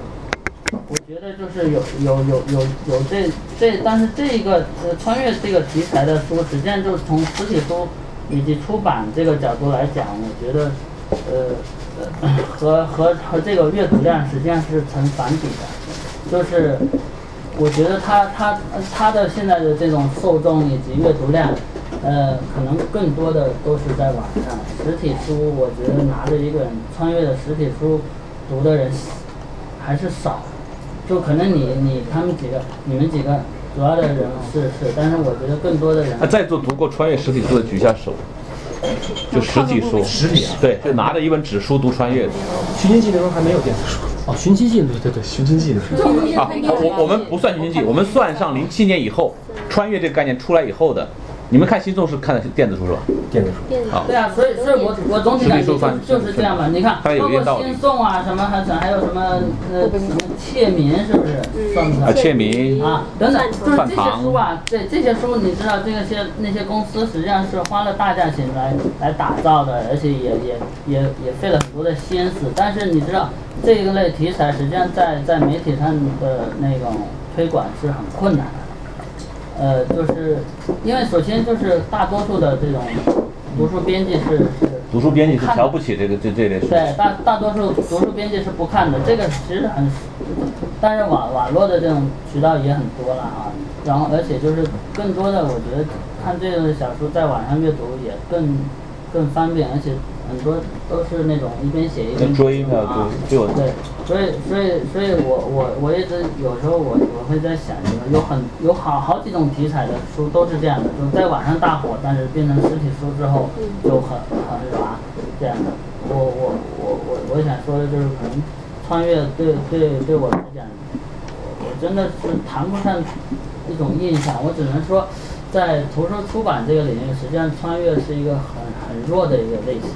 我觉得就是有有有有有这这，但是这一个呃穿越这个题材的书，实际上就是从实体书以及出版这个角度来讲，我觉得，呃，和和和这个阅读量实际上是成反比的，就是。我觉得他他他的现在的这种受众以及阅读量，呃，可能更多的都是在网上。实体书，我觉得拿着一本穿越的实体书读的人还是少。就可能你你他们几个，你们几个主要的人是是，但是我觉得更多的人。在座读过穿越实体书的举下手。就实体书，实体对，就拿着一本纸书读穿越。寻秦记那时候还没有电子书。哦，寻秦记，对对对，寻秦记的时候。啊，我我们不算寻秦记，我们算上零七年以后，穿越这个概念出来以后的。你们看新纵是看的是电子书是吧？电子书。啊。对啊，所以所以我我总体感觉就是这样吧。你看，包括新宋啊，什么还还有什么呃什么窃民是不是？算不算？啊，窃民。啊，等等，就是这些书啊，对这些书，你知道这些那些公司实际上是花了大价钱来来打造的，而且也也也也费了很多的心思。但是你知道这一类题材，实际上在在媒体上的那种推广是很困难的。呃，就是因为首先就是大多数的这种读书编辑是是读书编辑是瞧不起这个这这类书，对大大多数读书编辑是不看的，这个其实很但是网网络的这种渠道也很多了啊，然后而且就是更多的，我觉得看这种小说在网上阅读也更更方便，而且很多都是那种一边写一边追的啊，对对对，所以所以所以我我我一直有时候我我会在想，有很有好好几种题材的书都是这样的，就是在网上大火，但是变成实体书之后就很很软这样的。我我我我我想说的就是可能穿越对对对我来讲，我我真的是谈不上一种印象，我只能说。在图书出版这个领域，实际上穿越是一个很很弱的一个类型。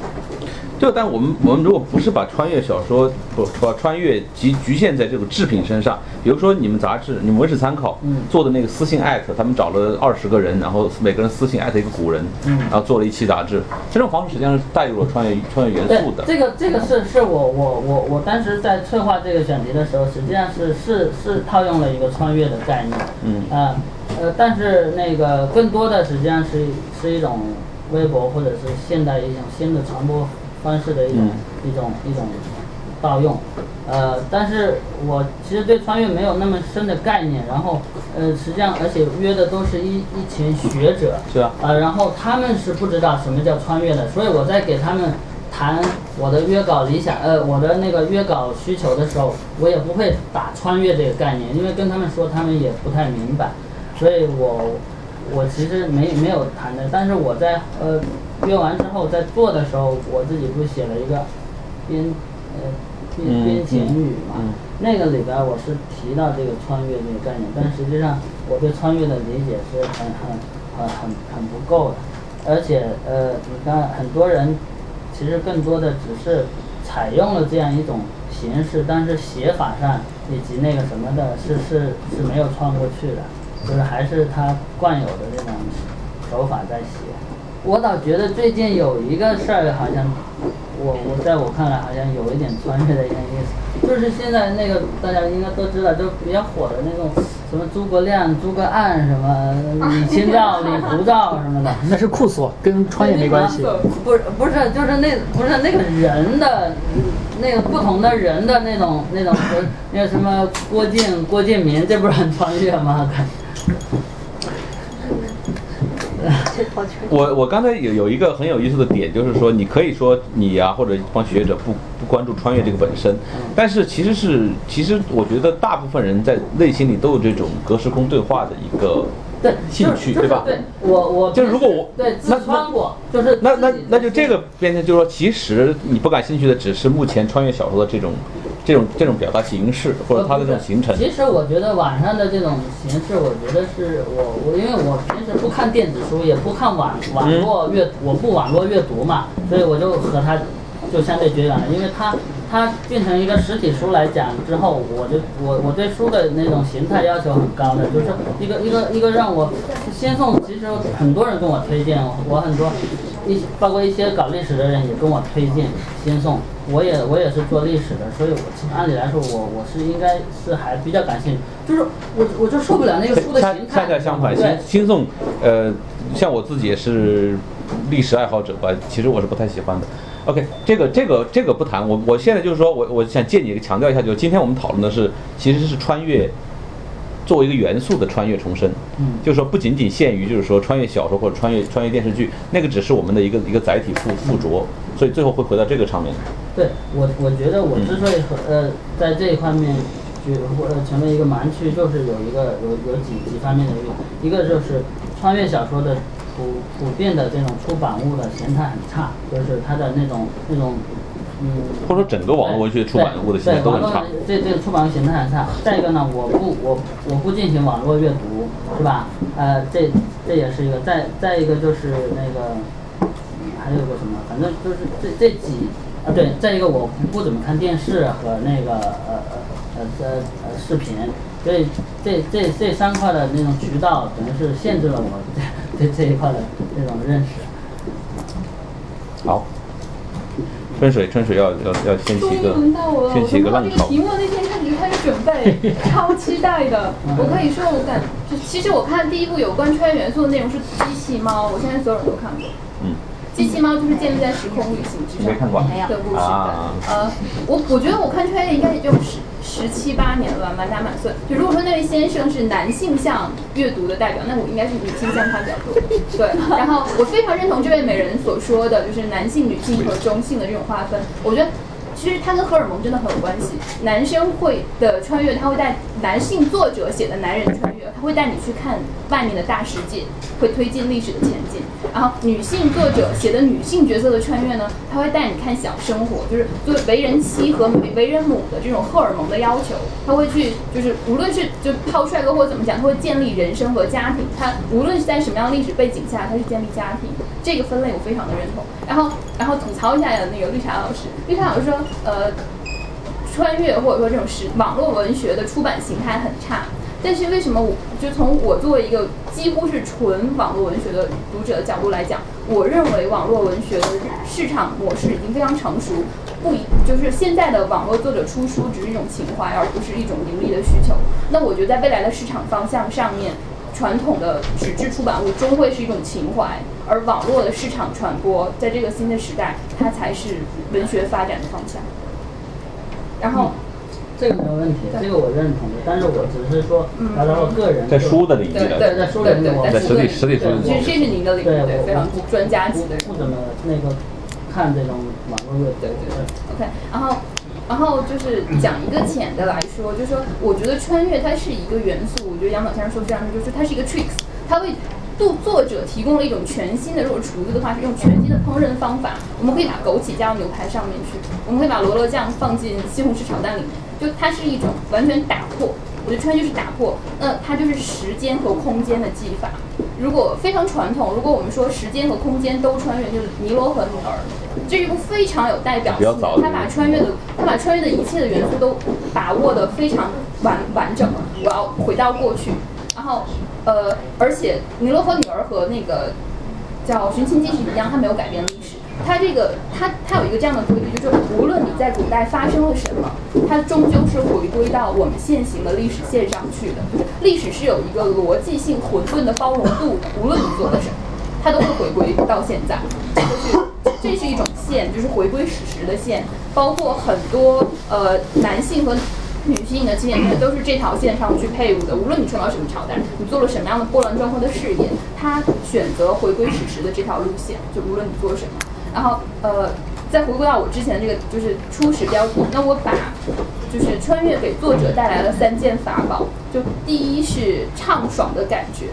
就但我们我们如果不是把穿越小说不把穿越局局限在这种制品身上，比如说你们杂志，你们文史参考嗯做的那个私信艾特，他们找了二十个人，然后每个人私信艾特一个古人，嗯然后做了一期杂志，这种方式实际上是带入了穿越穿越元素的，。这个这个是是我我我我当时在策划这个选题的时候，实际上是是是套用了一个穿越的概念。嗯啊呃，但是那个更多的实际上是是一种微博或者是现代一种新的传播方式的一种、嗯一种一种盗用。呃，但是我其实对穿越没有那么深的概念，然后呃，实际上而且约的都是一一群学者。是啊，呃，然后他们是不知道什么叫穿越的，所以我在给他们谈我的约稿理想，呃，我的那个约稿需求的时候，我也不会打穿越这个概念，因为跟他们说，他们也不太明白，所以我我其实没没有谈的，但是我在呃约完之后在做的时候，我自己不是写了一个编呃编嗯编简语嘛，嗯那个里边我是提到这个穿越这个概念，但实际上我对穿越的理解是很很很很很不够的，而且呃，你看很多人其实更多的只是采用了这样一种形式，但是写法上以及那个什么的，是是是没有穿过去的，就是还是他惯有的这种手法在写。我倒觉得最近有一个事儿，好像我我在我看来好像有一点穿越的一个意思，就是现在那个大家应该都知道，就比较火的那种什么诸葛亮、诸葛暗什么 <laughs> 李清照、李胡照什么的。<laughs> 那是酷索，跟穿越没关系。不是不是，就是那不是那个人的，那个不同的人的那种那种，那个什么郭靖、郭敬明，这不是很穿越吗？我我刚才有有一个很有意思的点，就是说你可以说你呀、或者一帮学者不不关注穿越这个本身，但是其实是其实我觉得大部分人在内心里都有这种隔时空对话的一个兴趣，就是吧？对，我我就是如果我对那自穿过，就是那那那就这个变成就是说，其实你不感兴趣的只是目前穿越小说的这种这种这种表达形式，或者它的这种形成。其实我觉得网上的这种形式，我觉得是我我因为我平时不看电子书，也不看网网络阅，我不网络阅读嘛，所以我就和它就相对绝缘了，因为它它变成一个实体书来讲之后，我就我我对书的那种形态要求很高的，就是一个一个一个让我先送，其实很多人跟我推荐，我很多一包括一些搞历史的人也跟我推荐新宋，我也我也是做历史的，所以我按理来说我我是应该是还比较感兴趣，就是我我就受不了那个书的恰形态，恰恰相反，对新新宋，呃，像我自己也是历史爱好者吧，其实我是不太喜欢的。OK，这个这个这个不谈，我我现在就是说我我想借你强调一下，就是今天我们讨论的是其实是穿越作为一个元素的穿越重生，嗯。就是说不仅仅限于就是说穿越小说或者穿越穿越电视剧，那个只是我们的一个一个载体附附着，所以最后会回到这个上面。对我，我觉得我之所以和呃在这一方面就或呃成为一个盲区，就是有一个有有几几方面的原因，一个就是穿越小说的普普遍的这种出版物的形态很差，就是它的那种那种嗯，或者说整个网络文学出版物的形态都很差对网络。这这个出版物形态很差。再一个呢，我不我我不进行网络阅读，是吧？呃，这这也是一个。再再一个就是那个，嗯还有个什么，反正就是这这几啊对，再一个我不怎么看电视和那个呃呃呃呃呃视频，所以这这这三块的那种渠道，等于是限制了我对这一块的这种认识。好，春水春水要要要掀起终于一个轮到我了！掀起一个我浪潮从这个题。目那天开始就开始准备，超期待的。<laughs> 我可以说，我感就其实我看第一部有关穿越元素的内容是《机器猫》，我相信所有人都看过。嗯，机器猫就是建立在时空旅行之上没看过的故事。啊呃，我我觉得我看穿越应该也就十十七八年了吧，满打满算。就如果说那位先生是男性向阅读的代表，那我应该是女性向看比较多。<laughs> 对，然后我非常认同这位美人所说的就是男性、女性和中性的这种划分。我觉得其实它跟荷尔蒙真的很有关系。男生会的穿越，他会带男性作者写的男人穿越，他会带你去看外面的大世界，会推进历史的前进。然后女性作者写的女性角色的穿越呢，他会带你看小生活，就是对为人妻和为人母的这种荷尔蒙的要求，他会去就是无论是就抛帅哥或怎么讲，他会建立人生和家庭。他无论是在什么样历史背景下，他是建立家庭。这个分类我非常的认同。然后然后吐槽一下那个绿茶老师，绿茶老师说，呃。穿越或者说这种时网络文学的出版形态很差，但是为什么我就从我作为一个几乎是纯网络文学的读者的角度来讲，我认为网络文学的市场模式已经非常成熟，不一就是现在的网络作者出书只是一种情怀，而不是一种盈利的需求。那我觉得在未来的市场方向上面，传统的纸质出版物终会是一种情怀，而网络的市场传播在这个新的时代，它才是文学发展的方向。然后，这个没有问题，这个我认同的。但是我只是说达到了个人在书的领域的，对，在书的领域，在实体实体书，这这是您的领域，对，非常专家级的。不怎么那个看这种网络阅读，对对对。OK，然后然后就是讲一个浅的来说，就是说，我觉得穿越它是一个元素。我觉得杨老先生说非常对，就是它是一个 tricks，它为作作者提供了一种全新的，如果厨子的话是用全新的烹饪方法，我们可以把枸杞加到牛排上面去，我们可以把罗勒酱放进西红柿炒蛋里面，就它是一种完全打破。我觉得穿越是打破，那它就是时间和空间的技法。如果非常传统，如果我们说时间和空间都穿越，就是尼罗河女儿，这是一部非常有代表性的，他把穿越的他把穿越的一切的元素都把握的非常完完整。我要回到过去。然后，呃，而且尼罗河女儿和那个叫《寻秦记》是一样，它没有改变历史。它这个，它它有一个这样的规律，就是无论你在古代发生了什么，它终究是回归到我们现行的历史线上去的。历史是有一个逻辑性、混沌的包容度，无论你做了什么，它都会回归到现在。这是，这是一种线，就是回归史实的线，包括很多呃男性和。女性的纪念日都是这条线上去配伍的，无论你穿到什么朝代，你做了什么样的波澜壮阔的事业，她选择回归史实的这条路线，就无论你做什么。然后，呃，再回归到我之前这个就是初始标题，那我把就是穿越给作者带来了三件法宝，就第一是畅爽的感觉，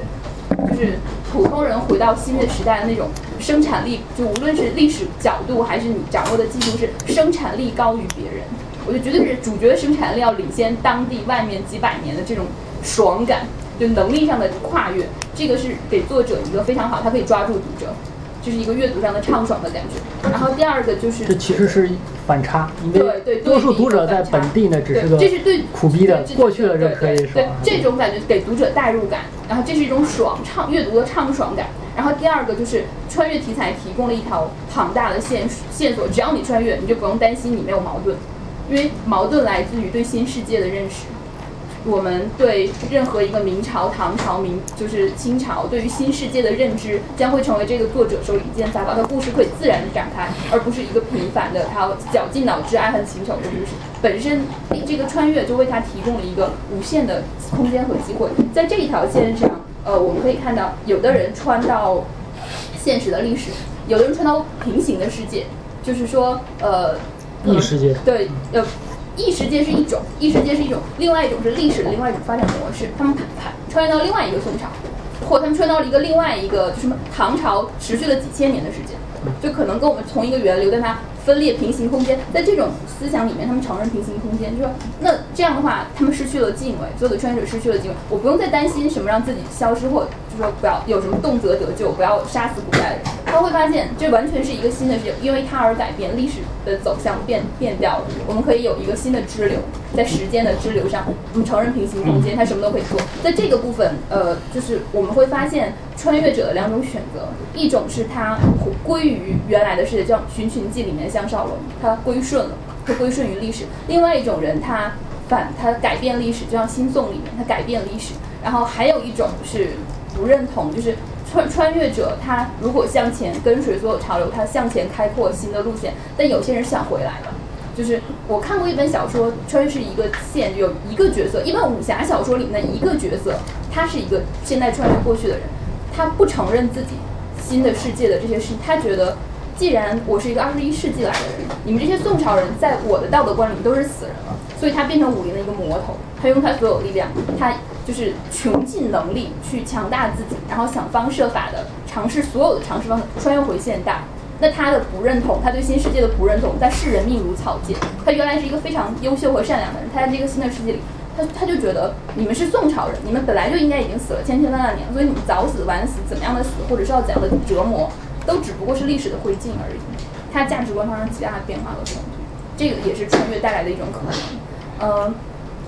就是普通人回到新的时代的那种生产力，就无论是历史角度还是你掌握的技术，是生产力高于别人。我就觉得是主角的生产力要领先当地外面几百年的这种爽感，就能力上的跨越，这个是给作者一个非常好，他可以抓住读者，就是一个阅读上的畅爽的感觉。然后第二个就是这其实是反差，因为对多数读者在本地呢只是个这是对苦逼的，过去了就可以是。对这种感觉给读者代入感，然后这是一种爽畅阅读的畅爽感。然后第二个就是穿越题材提供了一条庞大的线线索，只要你穿越，你就不用担心你没有矛盾。因为矛盾来自于对新世界的认识，我们对任何一个明朝、唐朝、明就是清朝，对于新世界的认知将会成为这个作者手里一件法宝，他故事可以自然的展开，而不是一个平凡的他绞尽脑汁爱恨情仇的故事。本身这个穿越就为他提供了一个无限的空间和机会。在这一条线上，呃，我们可以看到，有的人穿到现实的历史，有的人穿到平行的世界，就是说，呃。异世界对，呃，异世界是一种，异世界是一种，另外一种是历史的另外一种发展模式。他们穿穿越到另外一个宋朝，或他们穿到了一个另外一个，就什么唐朝持续了几千年的时间，就可能跟我们同一个源流，但它分裂平行空间。在这种思想里面，他们承认平行空间，就说那这样的话，他们失去了敬畏，所有的穿越者失去了敬畏，我不用再担心什么让自己消失或。就说不要有什么动辄得救，不要杀死古代的人。他会发现这完全是一个新的世界，因为它而改变历史的走向变变掉了。我们可以有一个新的支流，在时间的支流上，我们承认平行空间，他什么都可以做。在这个部分，呃，就是我们会发现穿越者的两种选择，一种是他归于原来的世界，像《寻秦记》里面的项少龙，他归顺了，他归顺于历史；另外一种人，他反他改变历史，就像《新宋》里面他改变历史。然后还有一种是。不认同，就是穿穿越者他如果向前跟随所有潮流，他向前开阔新的路线，但有些人想回来的。就是我看过一本小说，穿越是一个线，有一个角色，一般武侠小说里面的一个角色，他是一个现在穿越过去的人，他不承认自己新的世界的这些事，他觉得既然我是一个二十一世纪来的人，你们这些宋朝人在我的道德观里都是死人了，所以他变成武林的一个魔头，他用他所有力量，他就是穷尽能力去强大自己，然后想方设法的尝试所有的尝试方式，穿越回现代。那他的不认同，他对新世界的不认同，在世人命如草芥。他原来是一个非常优秀和善良的人，他在这个新的世界里，他他就觉得你们是宋朝人，你们本来就应该已经死了千千万万年，所以你们早死晚死，怎么样的死，或者是要怎样的折磨，都只不过是历史的灰烬而已。它价值观发生极大的变化和冲突，这个也是穿越带来的一种可能。呃，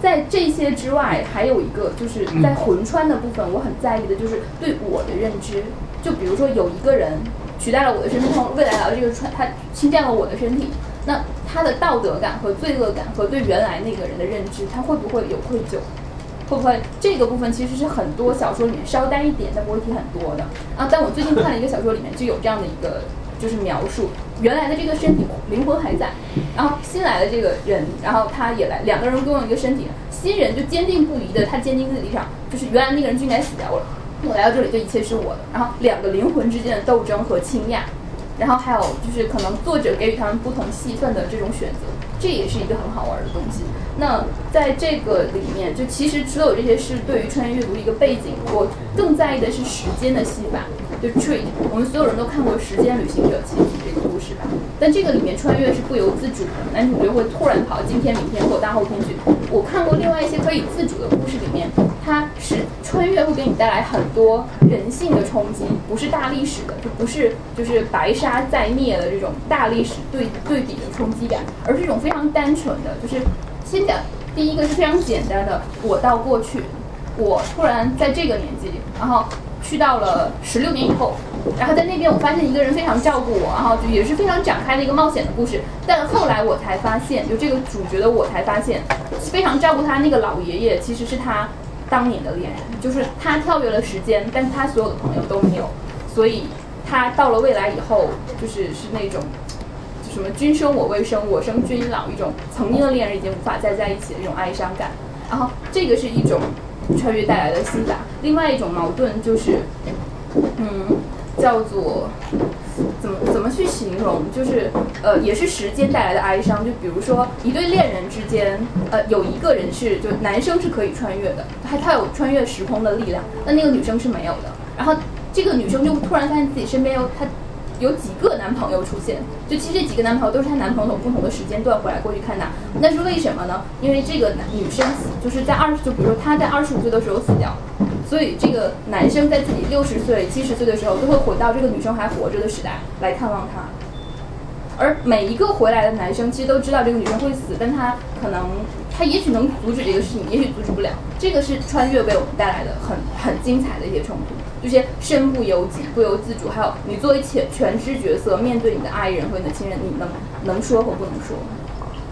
在这些之外，还有一个就是在魂穿的部分，我很在意的就是对我的认知。就比如说有一个人取代了我的身体，从未来来到这个穿，他侵占了我的身体，那他的道德感和罪恶感和对原来那个人的认知，他会不会有愧疚？会不会这个部分其实是很多小说里面稍单一点，但不会提很多的啊？但我最近看了一个小说，里面就有这样的一个就是描述，原来的这个身体灵魂还在，然后新来的这个人，然后他也来，两个人共用一个身体，新人就坚定不移的，他坚定自己立场，就是原来那个人就应该死掉了，我来到这里，这一切是我的。然后两个灵魂之间的斗争和倾轧，然后还有就是可能作者给予他们不同戏份的这种选择，这也是一个很好玩的东西。那在这个里面，就其实所有这些是对于穿越阅读一个背景，我更在意的是时间的戏法，就 treat。我们所有人都看过《时间旅行者》其实这个故事吧，但这个里面穿越是不由自主的，男主角会突然跑今天、明天或大后天去。我看过另外一些可以自主的故事里面，它是穿越会给你带来很多人性的冲击，不是大历史的，就不是就是白沙在灭的这种大历史对对比的冲击感，而是一种非常单纯的，就是先讲第一个是非常简单的，我到过去，我突然在这个年纪，然后去到了十六年以后，然后在那边我发现一个人非常照顾我，然后就也是非常展开的一个冒险的故事。但后来我才发现，就这个主角的我才发现，非常照顾他那个老爷爷其实是他当年的恋人，就是他跳跃了时间，但是他所有的朋友都没有，所以他到了未来以后，就是是那种。什么君生我未生，我生君已老，一种曾经的恋人已经无法再在一起的一种哀伤感。然后这个是一种穿越带来的心法。另外一种矛盾就是，嗯，叫做怎么怎么去形容？就是呃，也是时间带来的哀伤。就比如说一对恋人之间，呃，有一个人是就男生是可以穿越的，他他有穿越时空的力量，那那个女生是没有的。然后这个女生就突然发现自己身边有他。有几个男朋友出现，就其实这几个男朋友都是她男朋友从不同的时间段回来过去看她。那是为什么呢？因为这个男女生就是在二十，就比如说她在二十五岁的时候死掉，所以这个男生在自己六十岁、七十岁的时候都会回到这个女生还活着的时代来看望她。而每一个回来的男生其实都知道这个女生会死，但他可能他也许能阻止这个事情，也许阻止不了。这个是穿越为我们带来的很很精彩的一些冲突。这些身不由己、不由自主，还有你作为全全知角色面对你的爱人和你的亲人，你能能说和不能说，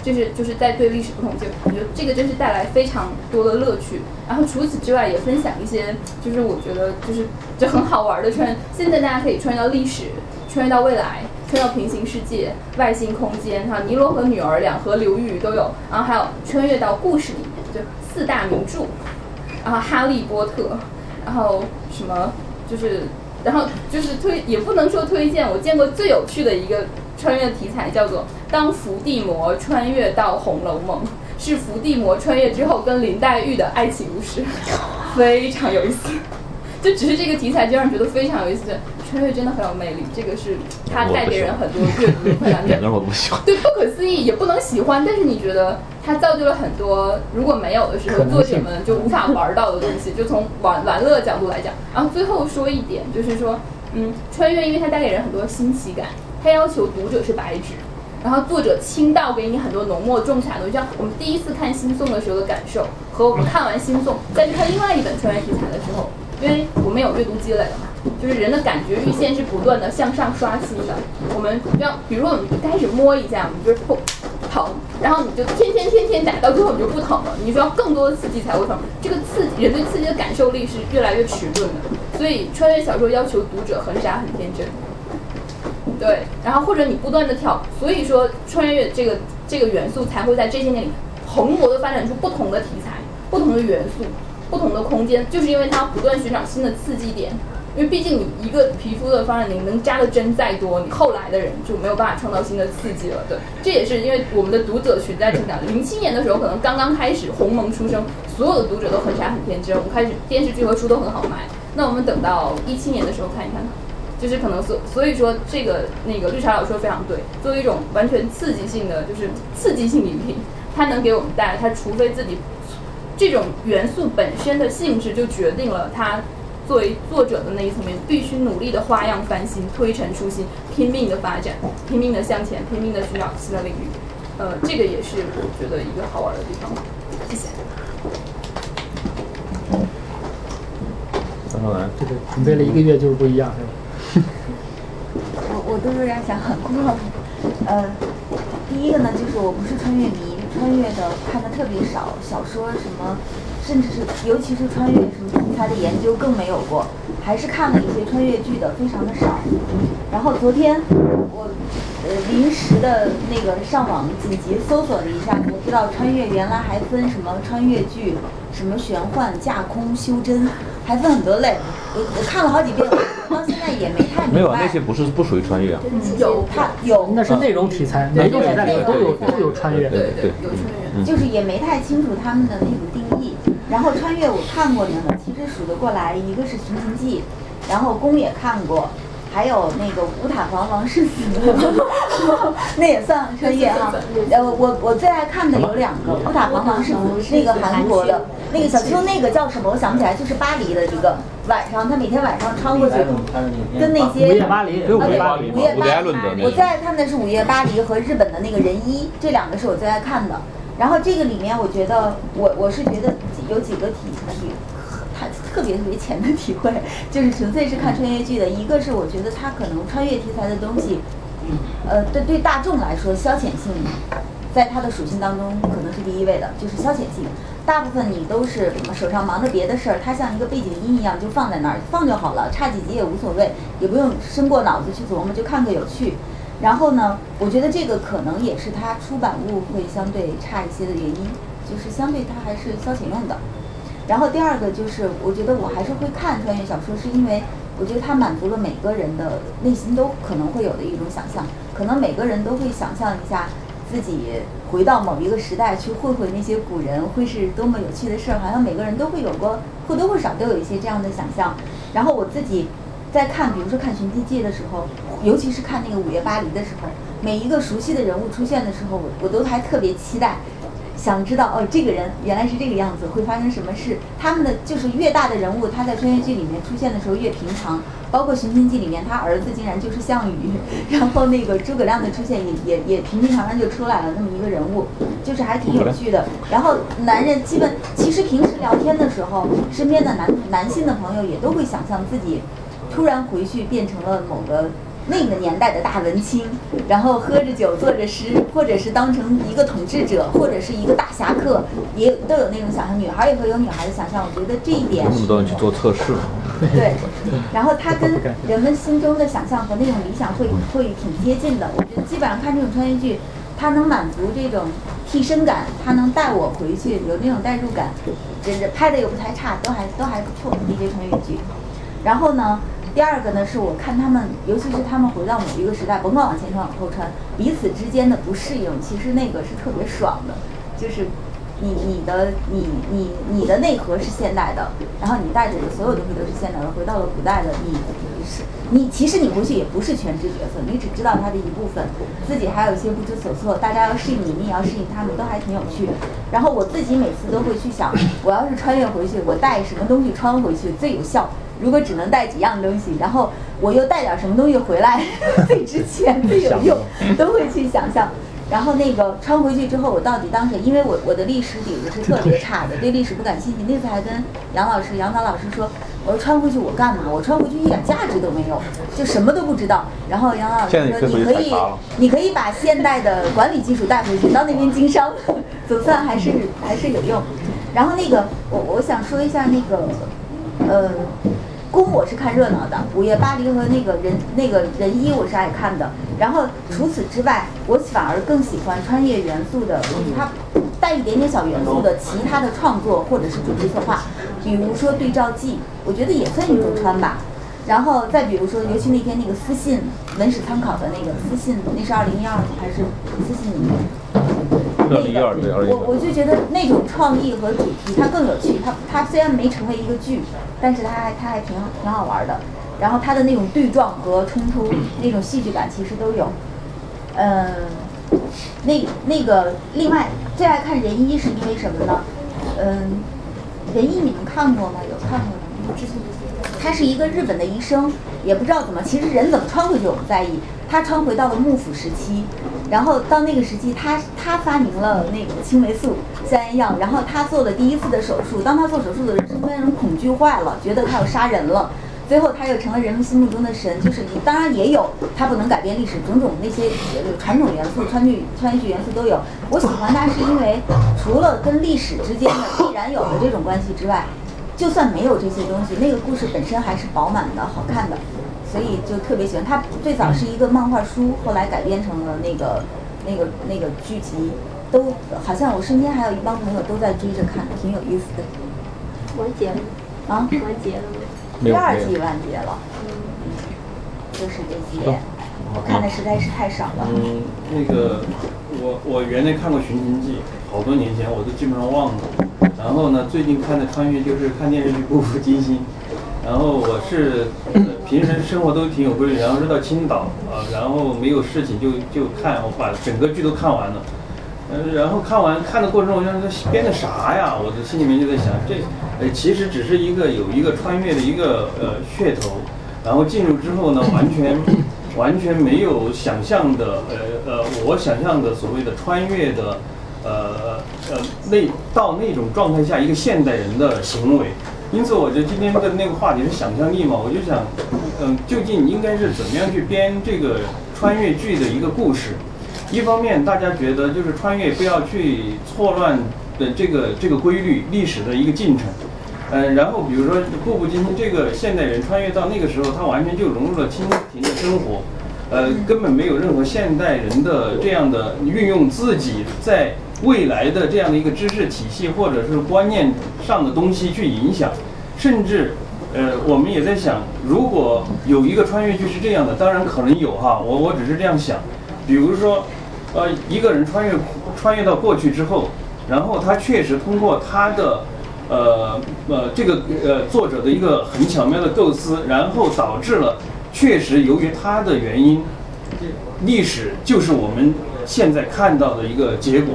就是就是在对历史不同就我觉得这个真是带来非常多的乐趣。然后除此之外，也分享一些就是我觉得就是就很好玩的穿。现在大家可以穿越到历史，穿越到未来，穿越到平行世界、外星空间，哈，尼罗河女儿两河流域都有。然后还有穿越到故事里面，就四大名著，然后哈利波特。然后什么就是，然后就是推也不能说推荐，我见过最有趣的一个穿越题材叫做“当伏地魔穿越到《红楼梦》”，是伏地魔穿越之后跟林黛玉的爱情故事，非常有意思。就只是这个题材就让人觉得非常有意思。穿越真的很有魅力，这个是它带给人很多阅读的快感。点个我不喜欢。对，不可思议也不能喜欢，但是你觉得它造就了很多如果没有的时候，作者们就无法玩到的东西。就从玩玩乐角度来讲，然后最后说一点，就是说，嗯，穿越因为它带给人很多新奇感，它要求读者是白纸，然后作者倾倒给你很多浓墨重彩的东西。像我们第一次看《新宋》的时候的感受，和我们看完《新宋》再去看另外一本穿越题材的时候，因为我们有阅读积累了嘛。就是人的感觉阈限是不断的向上刷新的。我们要，比如说我们开始摸一下，我们就是痛疼然后你就天天天天打，到最后你就不疼了，你需要更多的刺激才会疼。这个刺激，人对刺激的感受力是越来越迟钝的，所以穿越小说要求读者很傻很天真。对，然后或者你不断的跳，所以说穿越这个这个元素才会在这些年里蓬勃的发展出不同的题材、不同的元素、不同的空间，就是因为它不断寻找新的刺激点。因为毕竟你一个皮肤的方向，你能扎的针再多，你后来的人就没有办法创造新的刺激了。对，这也是因为我们的读者群在成长。零七年的时候，可能刚刚开始鸿蒙出生，所有的读者都很傻很天真，我们开始电视剧和书都很好卖。那我们等到一七年的时候看一看，就是可能所所以说这个那个绿茶老说非常对，作为一种完全刺激性的就是刺激性饮品，它能给我们带来，它除非自己这种元素本身的性质就决定了它。作为作者的那一层面，必须努力的花样翻新、推陈出新、拼命的发展、拼命的向前、拼命的寻找新的领域。呃，这个也是我觉得一个好玩的地方。谢谢。张浩南，这个准备了一个月就是不一样，是吧？<laughs> 我我都有点想喊哭了。呃，第一个呢，就是我不是穿越迷，穿越的看的特别少，小说什么。甚至是，尤其是穿越什么题材的研究更没有过，还是看了一些穿越剧的，非常的少。然后昨天我呃临时的那个上网紧急搜索了一下，我知道穿越原来还分什么穿越剧，什么玄幻、架空、修真，还分很多类。我我看了好几遍，在也没太明白。没有那些不是不属于穿越啊。有它有，那是内容题材，内容题材里都有都有穿越。对对，有穿越。就是也没太清楚他们的那种定义。然后穿越我看过的呢，其实数得过来，一个是《寻秦记》，然后宫也看过，还有那个《五塔房王是死》，<laughs> 那也算穿越哈。呃，我我最爱看的有两个，《五塔房王是死》那个韩国的，那个小秋那个叫什么？我想不起来，就是巴黎的一个晚上，他每天晚上穿过去，跟那些午夜巴黎，对，午夜巴黎，午夜巴黎。我最爱看的是《午夜巴黎》和日本的那个人一，这两个是我最爱看的。然后这个里面，我觉得我我是觉得有几个体体，他特别特别浅的体会，就是纯粹是看穿越剧的。一个是我觉得他可能穿越题材的东西，呃，对对大众来说消遣性，在它的属性当中可能是第一位的，就是消遣性。大部分你都是手上忙着别的事儿，它像一个背景音一样就放在那儿放就好了，差几集也无所谓，也不用伸过脑子去琢磨，就看个有趣。然后呢，我觉得这个可能也是它出版物会相对差一些的原因，就是相对它还是消遣用的。然后第二个就是，我觉得我还是会看穿越小说，是因为我觉得它满足了每个人的内心都可能会有的一种想象，可能每个人都会想象一下自己回到某一个时代去会会那些古人，会是多么有趣的事儿，好像每个人都会有过或多或少都有一些这样的想象。然后我自己。在看，比如说看《寻秦记》的时候，尤其是看那个《午夜巴黎》的时候，每一个熟悉的人物出现的时候，我我都还特别期待，想知道哦，这个人原来是这个样子，会发生什么事？他们的就是越大的人物，他在穿越剧里面出现的时候越平常。包括《寻秦记》里面，他儿子竟然就是项羽，然后那个诸葛亮的出现也也也平平常常就出来了那么一个人物，就是还挺有趣的。然后男人基本其实平时聊天的时候，身边的男男性的朋友也都会想象自己。突然回去变成了某个那个年代的大文青，然后喝着酒作着诗，或者是当成一个统治者，或者是一个大侠客，也都有那种想象。女孩也会有女孩的想象，我觉得这一点。那么多人去做测试。对，然后他跟人们心中的想象和那种理想会会挺接近的。我觉得基本上看这种穿越剧，它能满足这种替身感，它能带我回去，有那种代入感，真的拍的又不太差，都还都还不错一些穿越剧。然后呢？第二个呢，是我看他们，尤其是他们回到某一个时代，甭管往前穿往后穿，彼此之间的不适应，其实那个是特别爽的。就是你你的你你你的内核是现代的，然后你带着的所有东西都是现代的，回到了古代的你是你其实你回去也不是全职角色，你只知道他的一部分，自己还有一些不知所措，大家要适应你，你也要适应他们，都还挺有趣。然后我自己每次都会去想，我要是穿越回去，我带什么东西穿回去最有效？如果只能带几样东西，然后我又带点什么东西回来，<laughs> 最值钱、最有用，都会去想象。然后那个穿回去之后，我到底当时？因为我我的历史底子是特别差的，<laughs> 对历史不感兴趣。那次还跟杨老师、杨导老师说，我说穿回去我干嘛？我穿回去一点价值都没有，就什么都不知道。然后杨老师说你可以你可以把现代的管理技术带回去，到那边经商，<laughs> 总算还是还是有用。然后那个我我想说一下那个，呃。宫我是看热闹的，午夜巴黎和那个人那个人一我是爱看的。然后除此之外，我反而更喜欢穿越元素的，它带一点点小元素的其他的创作或者是主题策划，比如说对照记，我觉得也算一种穿吧。然后再比如说，尤其那天那个私信文史参考的那个私信，那是二零一二还是私信里面？二零一二对二零一我我就觉得那种创意和主题它更有趣。它它虽然没成为一个剧，但是它还它还挺挺好玩的。然后它的那种对撞和冲突，那种戏剧感其实都有。嗯，那那个另外最爱看人一是因为什么呢？嗯，人一你们看过吗？有看过吗？他是一个日本的医生，也不知道怎么，其实人怎么穿回去我不在意。他穿回到了幕府时期，然后到那个时期，他他发明了那个青霉素消炎药，然后他做了第一次的手术。当他做手术的时候，被那种恐惧坏了，觉得他要杀人了。最后他又成了人们心目中的神。就是你当然也有他不能改变历史种种那些传统元素、川剧川剧元素都有。我喜欢他是因为除了跟历史之间的必然有的这种关系之外。就算没有这些东西，那个故事本身还是饱满的、好看的，所以就特别喜欢。它最早是一个漫画书，后来改编成了那个、那个、那个剧集，都好像我身边还有一帮朋友都在追着看，挺有意思的。完结了啊？完结了吗？第二季完结了，就是这些。我看的实在是太少了。嗯，那个我我原来看过《寻秦记》，好多年前我都基本上忘了。然后呢，最近看的穿越就是看电视剧《步步惊心》。然后我是平时生活都挺有规律，然后是到青岛啊，然后没有事情就就看，我把整个剧都看完了。嗯，然后看完看的过程中，我想这编的啥呀？我的心里面就在想，这呃其实只是一个有一个穿越的一个呃噱头，然后进入之后呢，完全。完全没有想象的，呃呃，我想象的所谓的穿越的，呃呃，那到那种状态下一个现代人的行为，因此我觉得今天的那个话题是想象力嘛，我就想，嗯，究竟应该是怎么样去编这个穿越剧的一个故事？一方面，大家觉得就是穿越不要去错乱的这个这个规律历史的一个进程。嗯，然后比如说《步步惊心》这个现代人穿越到那个时候，他完全就融入了清廷的生活，呃，根本没有任何现代人的这样的运用自己在未来的这样的一个知识体系或者是观念上的东西去影响，甚至，呃，我们也在想，如果有一个穿越剧是这样的，当然可能有哈，我我只是这样想，比如说，呃，一个人穿越穿越到过去之后，然后他确实通过他的。呃呃，这个呃作者的一个很巧妙的构思，然后导致了，确实由于他的原因，历史就是我们现在看到的一个结果。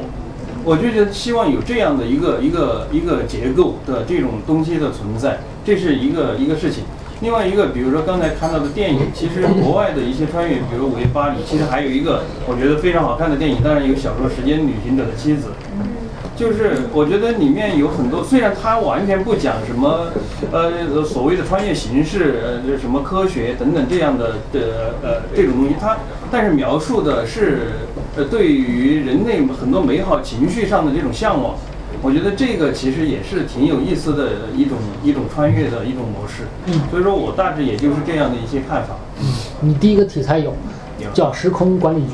我就觉得希望有这样的一个一个一个结构的这种东西的存在，这是一个一个事情。另外一个，比如说刚才看到的电影，其实国外的一些穿越，比如《午夜巴黎》，其实还有一个我觉得非常好看的电影，当然有小说《时间旅行者的妻子》。就是我觉得里面有很多，虽然它完全不讲什么，呃，所谓的穿越形式，呃，什么科学等等这样的的呃这种东西，它但是描述的是呃对于人类很多美好情绪上的这种向往，我觉得这个其实也是挺有意思的一种一种穿越的一种模式。嗯，所以说我大致也就是这样的一些看法。嗯，你第一个题材有，叫时空管理局。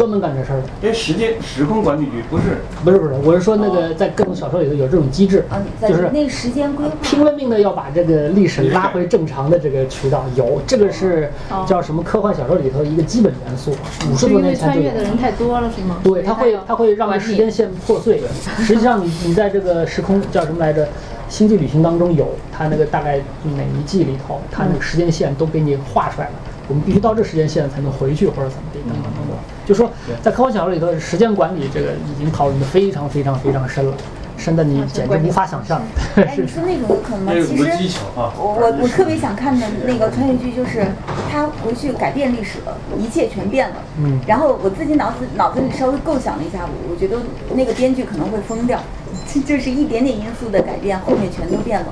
专门干这事儿的，哎，时间时空管理局不是，不是不是，我是说那个在各种小说里头有这种机制，就是那时间规划，拼了命的要把这个历史拉回正常的这个渠道，有这个是叫什么科幻小说里头一个基本元素，五十多年前就穿越的人太多了是吗？对，它会它会让时间线破碎，实际上你你在这个时空叫什么来着？星际旅行当中有，它那个大概哪一季里头，它那个时间线都给你画出来了。我们必须到这时间线才能回去，或者怎么地等等。就说在科幻小说里头，时间管理这个已经讨论的非常非常非常深了，深的你简直无法想象。<laughs> 哎，你说那种有可能吗？其实我我我特别想看的那个穿越剧，就是他回去改变历史了，一切全变了。嗯。然后我自己脑子脑子里稍微构想了一下，我我觉得那个编剧可能会疯掉。这就是一点点因素的改变，后面全都变了。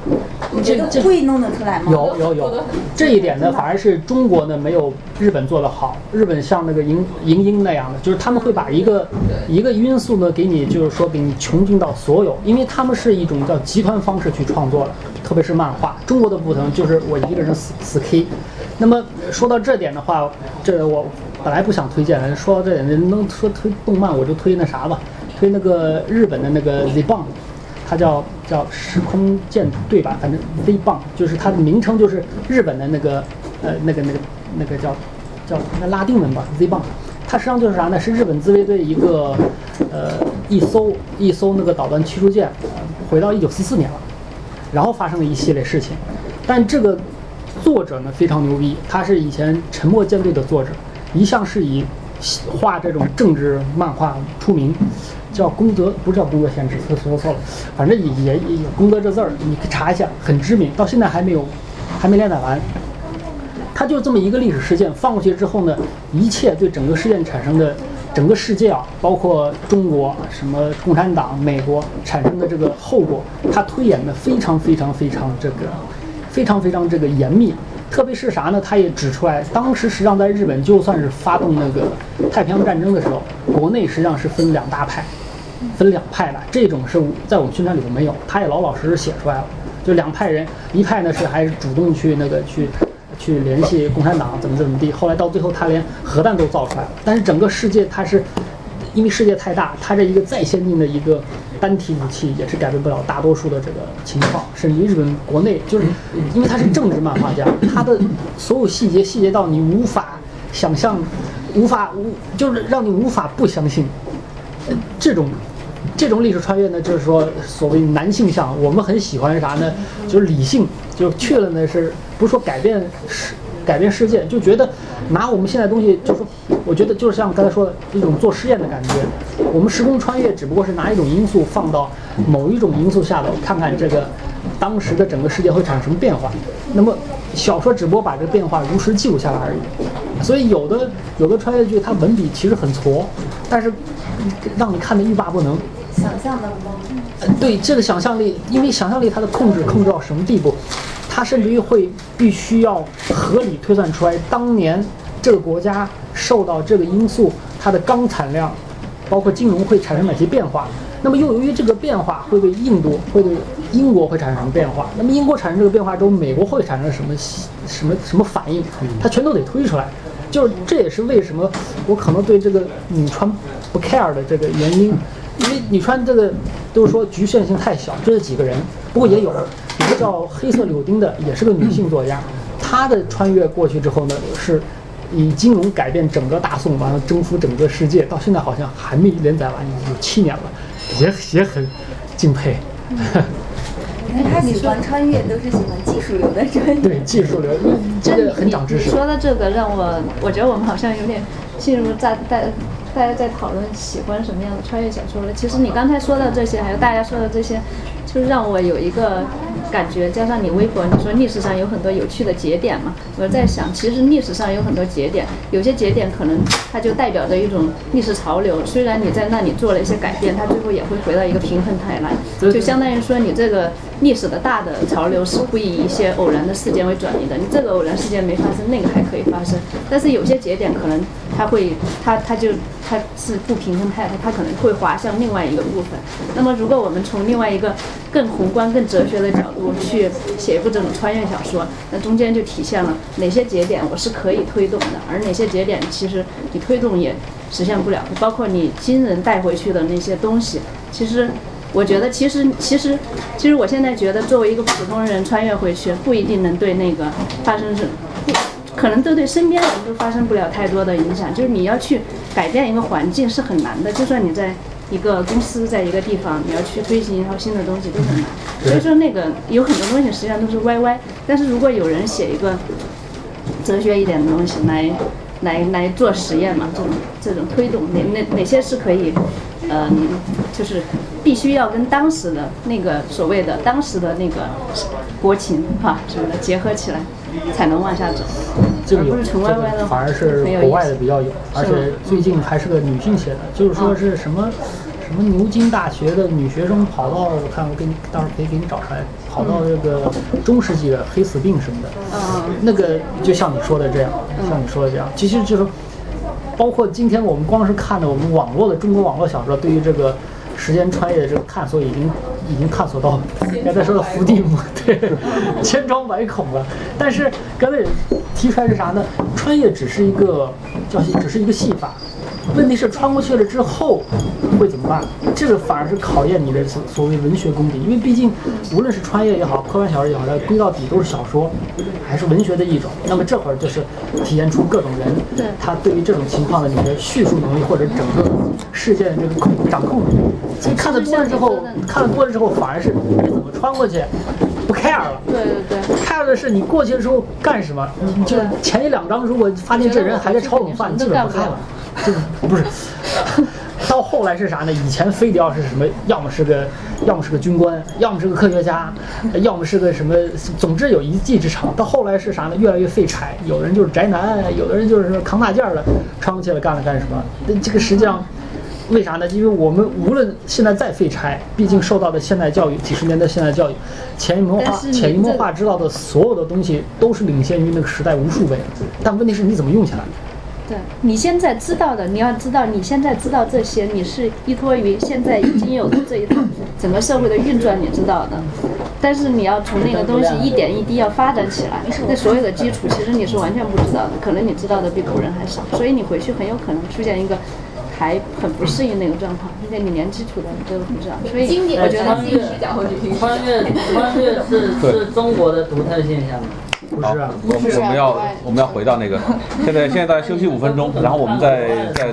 你觉得会弄得出来吗？有有有，这一点呢，反而是中国呢没有日本做的好。日本像那个银银鹰那样的，就是他们会把一个一个因素呢给你，就是说给你穷尽到所有，因为他们是一种叫集团方式去创作的，特别是漫画。中国的不同就是我一个人死死 K。那么说到这点的话，这我本来不想推荐的，说到这点，能说推动漫我就推那啥吧，推那个日本的那个 Z Bang。它叫叫时空舰队吧，反正 V 棒就是它的名称，就是日本的那个呃那个那个那个叫叫那拉丁文吧，Z b o n。它实际上就是啥呢？是日本自卫队一个呃一艘一艘那个导弹驱逐舰呃回到一九四四年了，然后发生了一系列事情。但这个作者呢非常牛逼，他是以前《沉默舰队》的作者，一向是以画这种政治漫画出名。叫功德，不是叫功德先知，说错了，反正也也也有功德这字儿，你查一下，很知名，到现在还没有，还没连载完。它就这么一个历史事件放过去之后呢，一切对整个事件产生的整个世界啊，包括中国、什么共产党、美国产生的这个后果，它推演的非常非常非常这个非常非常这个严密。特别是啥呢？他也指出来，当时实际上在日本，就算是发动那个太平洋战争的时候，国内实际上是分两大派，分两派的。这种是在我们宣传里头没有，他也老老实实写出来了。就两派人，一派呢是还是主动去那个去去联系共产党，怎么怎么地。后来到最后，他连核弹都造出来了。但是整个世界，它是因为世界太大，它这一个再先进的一个。单体武器也是改变不了大多数的这个情况，甚至于日本国内，就是因为他是政治漫画家，他的所有细节细节到你无法想象，无法无就是让你无法不相信。这种这种历史穿越呢，就是说所谓男性向，我们很喜欢啥呢？就是理性，就去了呢是不是说改变世改变世界，就觉得拿我们现在东西，就是说我觉得就是像刚才说的一种做实验的感觉。我们时空穿越只不过是拿一种因素放到某一种因素下头，看看这个当时的整个世界会产生什么变化。那么小说只不过把这个变化如实记录下来而已。所以有的有的穿越剧它文笔其实很挫，但是让你看得欲罢不能。想象的吗，对这个想象力，因为想象力它的控制控制到什么地步，它甚至于会必须要合理推算出来当年这个国家受到这个因素它的钢产量。包括金融会产生哪些变化？那么又由于这个变化会对印度、会对英国会产生什么变化？那么英国产生这个变化之后，美国会产生什么什么什么反应？它全都得推出来。就是这也是为什么我可能对这个女川不 care 的这个原因，因为女川这个都是说局限性太小，就这几个人。不过也有叫黑色柳丁的，也是个女性作家，她的穿越过去之后呢是。以金融改变整个大宋，完了征服整个世界，到现在好像还没连载完，有七年了，也也很敬佩。你看他喜欢穿越，都是喜欢技术流的穿越。对技术流，真的很长知识。你说到这个让我，我觉得我们好像有点进入在在大家在讨论喜欢什么样的穿越小说了。其实你刚才说的这些，还有大家说的这些，就让我有一个。感觉加上你微博，你说历史上有很多有趣的节点嘛？我在想，其实历史上有很多节点，有些节点可能它就代表着一种历史潮流。虽然你在那里做了一些改变，它最后也会回到一个平衡态来。就相当于说，你这个历史的大的潮流是不以一些偶然的事件为转移的。你这个偶然事件没发生，那个还可以发生。但是有些节点可能它会，它它就它是不平衡态，它可能会滑向另外一个部分。那么如果我们从另外一个更宏观、更哲学的角度，去写一部这种穿越小说，那中间就体现了哪些节点我是可以推动的，而哪些节点其实你推动也实现不了。包括你亲人带回去的那些东西，其实我觉得，其实其实其实我现在觉得，作为一个普通人穿越回去，不一定能对那个发生什，可能都对身边人都发生不了太多的影响。就是你要去改变一个环境是很难的，就算你在。一个公司在一个地方，你要去推行一套新的东西都很难，所以说那个有很多东西实际上都是歪歪。但是如果有人写一个哲学一点的东西来来来做实验嘛，这种这种推动哪哪哪些是可以，嗯，就是必须要跟当时的那个所谓的当时的那个国情哈什么的结合起来，才能往下走。这个有，这个反而是国外的比较有，而且最近还是个女性写的，就是说是什么什么牛津大学的女学生跑到，我看我给你，到时候可以给你找出来，跑到这个中世纪的黑死病什么的，嗯。那个就像你说的这样，像你说的这样，其实就是包括今天我们光是看的我们网络的中国网络小说，对于这个时间穿越的这个探索，已经已经探索到刚才说的伏地魔，对，千疮百孔了。但是刚才也提出来是啥呢？穿越只是一个叫只是一个戏法，问题是穿过去了之后会怎么办？这个反而是考验你的所所谓文学功底，因为毕竟无论是穿越也好，科幻小说也好，它归到底都是小说，还是文学的一种。那么这会儿就是体现出各种人对他对于这种情况的你的叙述能力，或者整个事件的这个控掌控能力。你看的多了之后，看的多了之后，反而是你怎么穿过去不 care 了。对对对，care 的是你过去的时候干什么？你就前一两章如果发现这人还在炒冷饭，你基本不看了。这个不是，<laughs> 到后来是啥呢？以前非得要是什么，要么是个，要么是个军官，要么是个科学家，要么是个什么，总之有一技之长。到后来是啥呢？越来越废柴，有的人就是宅男，有的人就是扛大件儿的，穿过去了干了干什么？这个实际上。为啥呢？因为我们无论现在再废柴，毕竟受到的现代教育，几十年的现代教育，潜移默化、潜移默化知道的所有的东西都是领先于那个时代无数倍。但问题是你怎么用起来？对你现在知道的，你要知道你现在知道这些，你是依托于现在已经有的这一套整个社会的运转，你知道的。但是你要从那个东西一点一滴要发展起来，那所有的基础其实你是完全不知道的，可能你知道的比古人还少，所以你回去很有可能出现一个还很不适应那个状况，并且你连基础的你都不知道。所以经典我觉得 <laughs> 穿越穿越穿越是是中国的独特现象吗？好不是啊，我们我们要我们要回到那个，现在现在大家休息五分钟，然后我们再再